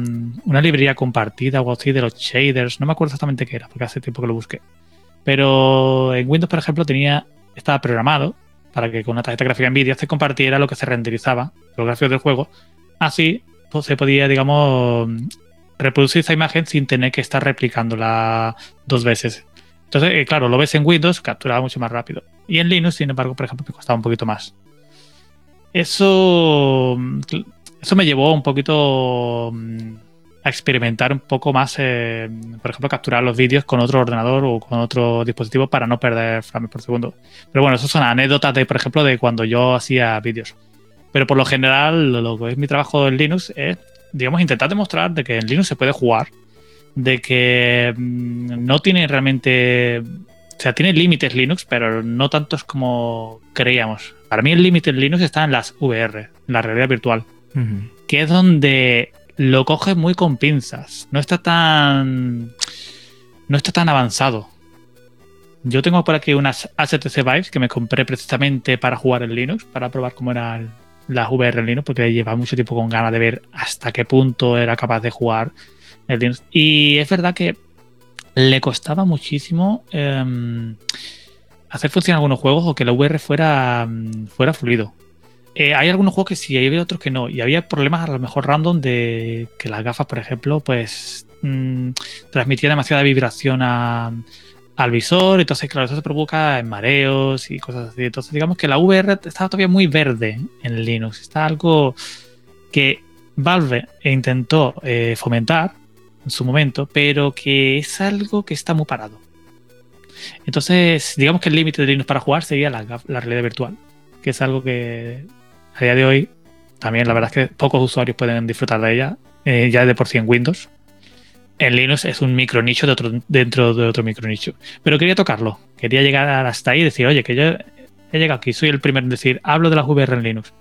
una, librería compartida o así de los shaders. No me acuerdo exactamente qué era, porque hace tiempo que lo busqué. Pero en Windows, por ejemplo, tenía estaba programado para que con una tarjeta gráfica NVIDIA se compartiera lo que se renderizaba, los gráficos del juego. Así pues, se podía, digamos, reproducir esa imagen sin tener que estar replicándola dos veces. Entonces, eh, claro, lo ves en Windows, capturaba mucho más rápido. Y en Linux, sin embargo, por ejemplo, me costaba un poquito más eso, eso me llevó un poquito mm, a experimentar un poco más, eh, por ejemplo, capturar los vídeos con otro ordenador o con otro dispositivo para no perder frames por segundo. Pero bueno, eso son anécdotas de, por ejemplo, de cuando yo hacía vídeos. Pero por lo general, lo que es mi trabajo en Linux es, digamos, intentar demostrar de que en Linux se puede jugar, de que mm, no tiene realmente o sea, tiene límites Linux, pero no tantos como creíamos. Para mí el límite en Linux está en las VR, en la realidad virtual, que es donde lo coge muy con pinzas. No está tan. No está tan avanzado. Yo tengo por aquí unas HTC Vives que me compré precisamente para jugar en Linux, para probar cómo era la VR en Linux, porque lleva mucho tiempo con ganas de ver hasta qué punto era capaz de jugar en Linux. Y es verdad que le costaba muchísimo em, hacer funcionar algunos juegos o que la VR fuera, fuera fluido. Eh, hay algunos juegos que sí, hay otros que no. Y había problemas a lo mejor random de que las gafas, por ejemplo, pues mm, transmitían demasiada vibración al visor. Entonces, claro, eso se provoca en mareos y cosas así. Entonces, digamos que la VR estaba todavía muy verde en Linux. Está algo que Valve intentó eh, fomentar en su momento, pero que es algo que está muy parado. Entonces, digamos que el límite de Linux para jugar sería la, realidad virtual, que es algo que a día de hoy también la verdad es que pocos usuarios pueden disfrutar de ella, eh, ya de por sí en Windows. En Linux es un micro nicho de otro, dentro de otro micro nicho. Pero quería tocarlo, quería llegar hasta ahí y decir, oye, que yo he llegado aquí, soy el primero en decir, hablo de la VR en Linux.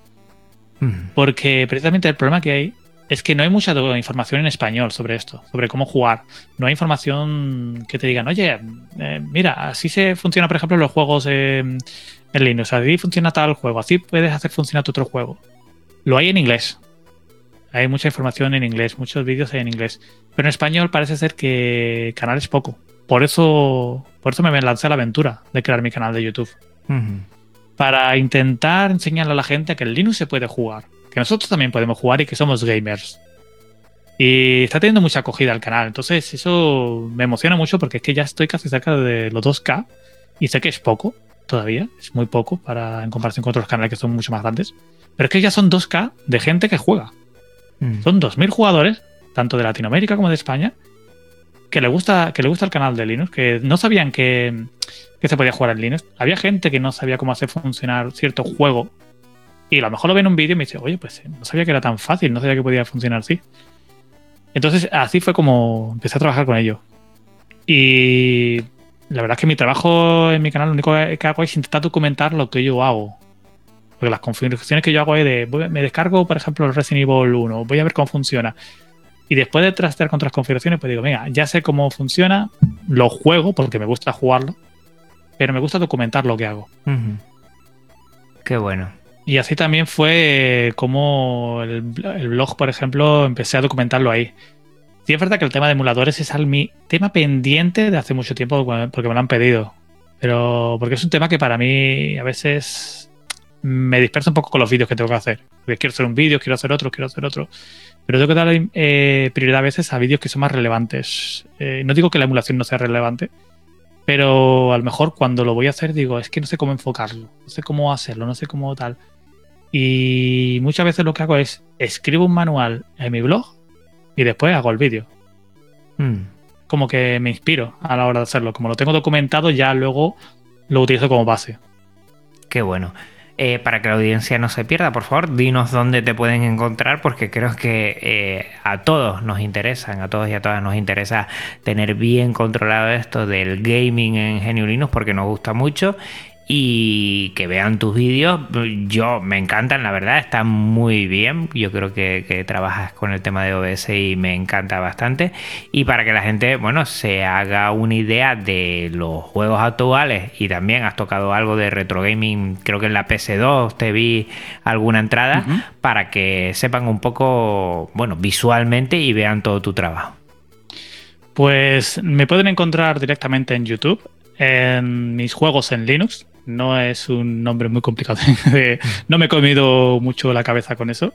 Porque precisamente el problema que hay es que no hay mucha información en español sobre esto, sobre cómo jugar. No hay información que te digan, oye, eh, mira, así se funciona, por ejemplo, los juegos en Linux, así funciona tal juego, así puedes hacer funcionar tu otro juego. Lo hay en inglés. Hay mucha información en inglés, muchos vídeos en inglés. Pero en español parece ser que canal es poco. Por eso, por eso me lancé a la aventura de crear mi canal de YouTube. Para intentar enseñarle a la gente que en Linux se puede jugar que nosotros también podemos jugar y que somos gamers. Y está teniendo mucha acogida al canal. Entonces, eso me emociona mucho porque es que ya estoy casi cerca de los 2K. Y sé que es poco todavía. Es muy poco para, en comparación con otros canales que son mucho más grandes. Pero es que ya son 2K de gente que juega. Mm. Son 2.000 jugadores, tanto de Latinoamérica como de España, que le gusta, que le gusta el canal de Linux, que no sabían que, que se podía jugar en Linux. Había gente que no sabía cómo hacer funcionar cierto juego y a lo mejor lo ve en un vídeo y me dice, oye, pues no sabía que era tan fácil, no sabía que podía funcionar así. Entonces, así fue como empecé a trabajar con ello. Y la verdad es que mi trabajo en mi canal, lo único que hago es intentar documentar lo que yo hago. Porque las configuraciones que yo hago es de, me descargo, por ejemplo, el Resident Evil 1, voy a ver cómo funciona. Y después de trastear con otras configuraciones, pues digo, venga, ya sé cómo funciona, lo juego porque me gusta jugarlo. pero me gusta documentar lo que hago. Qué bueno. Y así también fue como el, el blog, por ejemplo, empecé a documentarlo ahí. Sí, es verdad que el tema de emuladores es al mi tema pendiente de hace mucho tiempo porque me lo han pedido. Pero porque es un tema que para mí a veces me dispersa un poco con los vídeos que tengo que hacer. Porque quiero hacer un vídeo, quiero hacer otro, quiero hacer otro. Pero tengo que dar eh, prioridad a veces a vídeos que son más relevantes. Eh, no digo que la emulación no sea relevante, pero a lo mejor cuando lo voy a hacer digo, es que no sé cómo enfocarlo, no sé cómo hacerlo, no sé cómo tal. Y muchas veces lo que hago es escribo un manual en mi blog y después hago el vídeo. Mm. Como que me inspiro a la hora de hacerlo. Como lo tengo documentado, ya luego lo utilizo como base. Qué bueno. Eh, para que la audiencia no se pierda, por favor, dinos dónde te pueden encontrar, porque creo que eh, a todos nos interesan, a todos y a todas nos interesa tener bien controlado esto del gaming en GNU Linux, porque nos gusta mucho y que vean tus vídeos. Yo me encantan, la verdad, están muy bien. Yo creo que, que, trabajas con el tema de OBS y me encanta bastante. Y para que la gente, bueno, se haga una idea de los juegos actuales y también has tocado algo de retro gaming, creo que en la PS2 te vi alguna entrada, uh -huh. para que sepan un poco, bueno, visualmente y vean todo tu trabajo. Pues me pueden encontrar directamente en YouTube, en mis juegos en Linux, no es un nombre muy complicado. no me he comido mucho la cabeza con eso.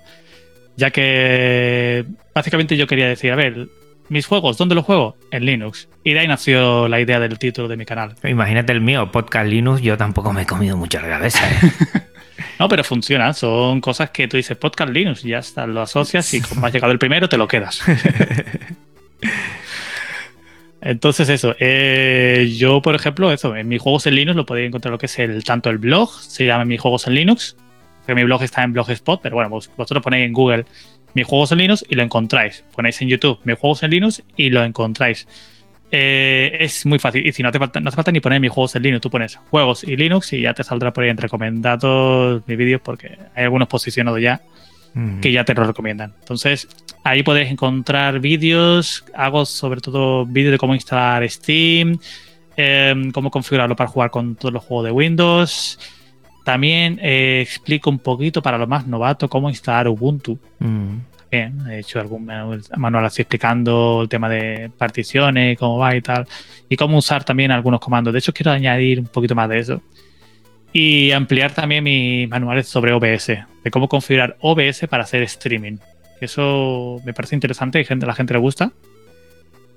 Ya que básicamente yo quería decir, a ver, mis juegos, ¿dónde los juego? En Linux. Y de ahí nació la idea del título de mi canal. Imagínate el mío, Podcast Linux, yo tampoco me he comido mucho la cabeza. ¿eh? no, pero funciona. Son cosas que tú dices Podcast Linux y ya está, lo asocias y como has llegado el primero, te lo quedas. Entonces eso, eh, yo por ejemplo, eso, en mis juegos en Linux lo podéis encontrar lo que es el tanto el blog, se llama mis juegos en Linux, que mi blog está en Blogspot, pero bueno, vos, vosotros ponéis en Google mis juegos en Linux y lo encontráis. Ponéis en YouTube mis juegos en Linux y lo encontráis. Eh, es muy fácil. Y si no hace, falta, no hace falta ni poner mis juegos en Linux, tú pones juegos y Linux y ya te saldrá por ahí en recomendados mis vídeos porque hay algunos posicionados ya mm. que ya te lo recomiendan. Entonces, ahí podéis encontrar vídeos. Hago sobre todo vídeos de cómo instalar Steam, eh, cómo configurarlo para jugar con todos los juegos de Windows. También eh, explico un poquito para los más novatos cómo instalar Ubuntu. Mm. También he hecho algún manual así explicando el tema de particiones, cómo va y tal. Y cómo usar también algunos comandos. De hecho, quiero añadir un poquito más de eso. Y ampliar también mis manuales sobre OBS, de cómo configurar OBS para hacer streaming. Eso me parece interesante y gente, a la gente le gusta.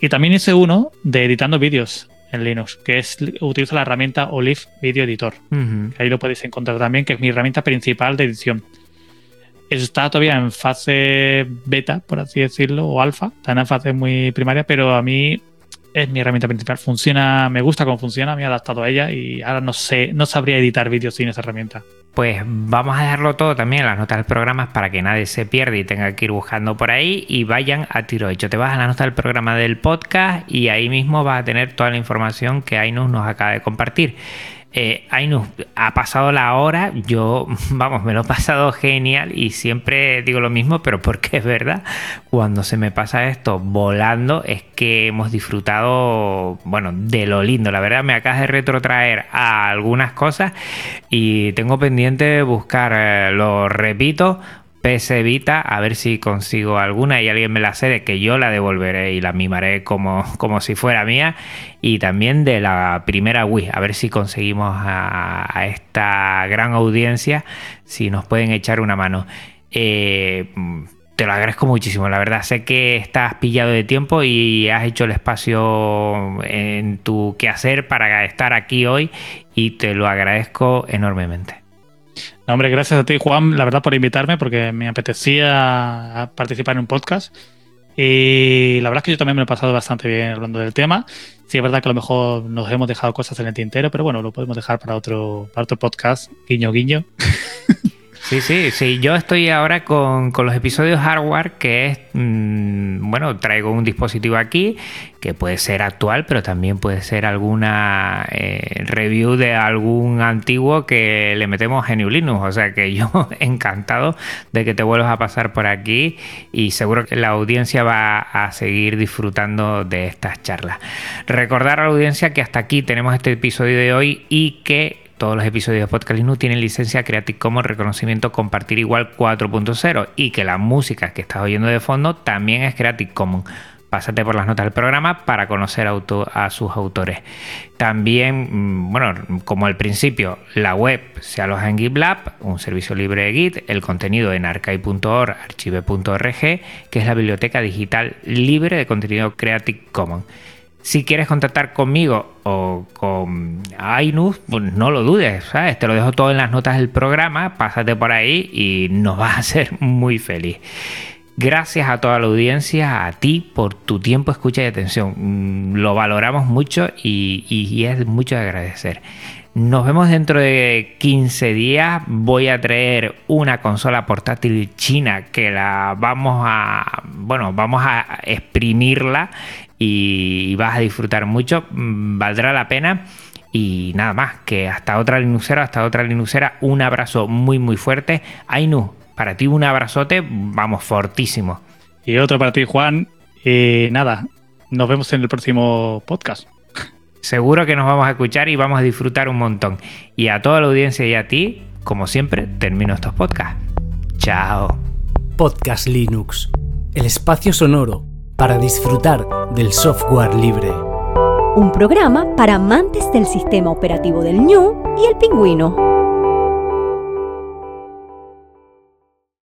Y también hice uno de editando vídeos en Linux, que es utilizo la herramienta Olive Video Editor. Uh -huh. Ahí lo podéis encontrar también, que es mi herramienta principal de edición. Está todavía en fase beta, por así decirlo, o alfa, está en fase muy primaria, pero a mí es mi herramienta principal. Funciona, me gusta cómo funciona, me he adaptado a ella y ahora no sé, no sabría editar vídeos sin esa herramienta. Pues vamos a dejarlo todo también en las notas del programa para que nadie se pierda y tenga que ir buscando por ahí y vayan a tiro hecho. Te vas a la nota del programa del podcast y ahí mismo vas a tener toda la información que Ainus nos acaba de compartir. Eh, ha pasado la hora, yo, vamos, me lo he pasado genial y siempre digo lo mismo, pero porque es verdad, cuando se me pasa esto volando es que hemos disfrutado, bueno, de lo lindo, la verdad me acabas de retrotraer a algunas cosas y tengo pendiente buscar, eh, lo repito, PS Vita, a ver si consigo alguna y alguien me la cede, que yo la devolveré y la mimaré como, como si fuera mía. Y también de la primera Wii, a ver si conseguimos a, a esta gran audiencia, si nos pueden echar una mano. Eh, te lo agradezco muchísimo, la verdad. Sé que estás pillado de tiempo y has hecho el espacio en tu quehacer para estar aquí hoy y te lo agradezco enormemente. No, hombre, gracias a ti, Juan, la verdad, por invitarme, porque me apetecía participar en un podcast. Y la verdad es que yo también me lo he pasado bastante bien hablando del tema. Sí, es verdad que a lo mejor nos hemos dejado cosas en el tintero, pero bueno, lo podemos dejar para otro, para otro podcast. Guiño, guiño. Sí, sí, sí. Yo estoy ahora con, con los episodios hardware, que es, mmm, bueno, traigo un dispositivo aquí que puede ser actual, pero también puede ser alguna eh, review de algún antiguo que le metemos GNU Linux. O sea que yo encantado de que te vuelvas a pasar por aquí y seguro que la audiencia va a seguir disfrutando de estas charlas. Recordar a la audiencia que hasta aquí tenemos este episodio de hoy y que todos los episodios de Podcast Linux tienen licencia Creative Commons reconocimiento compartir igual 4.0 y que la música que estás oyendo de fondo también es Creative Commons pásate por las notas del programa para conocer a sus autores. También, mm, bueno, como al principio, la web se aloja en GitLab, un servicio libre de Git, el contenido en archive.org, archive.org, que es la biblioteca digital libre de contenido Creative Commons. Si quieres contactar conmigo o con Ainus, pues no lo dudes, ¿sabes? Te lo dejo todo en las notas del programa, pásate por ahí y nos vas a hacer muy feliz. Gracias a toda la audiencia, a ti por tu tiempo, escucha y atención. Mm, lo valoramos mucho y, es mucho de agradecer. Nos vemos dentro de 15 días. Voy a traer una consola portátil china que la vamos a, bueno, vamos a exprimirla y vas a disfrutar mucho. Mm, valdrá la pena. Y nada más, que hasta otra Linuxera, hasta otra Linuxera, un abrazo muy muy fuerte. Ainu, para ti un abrazote, vamos, fortísimo. Y otro para ti, Juan. Y nada, nos vemos en el próximo podcast. Seguro que nos vamos a escuchar y vamos a disfrutar un montón. Y a toda la audiencia y a ti, como siempre, termino estos podcasts. Chao. Podcast Linux, el espacio sonoro para disfrutar del software libre. Un programa para amantes del sistema operativo del ñu y el pingüino.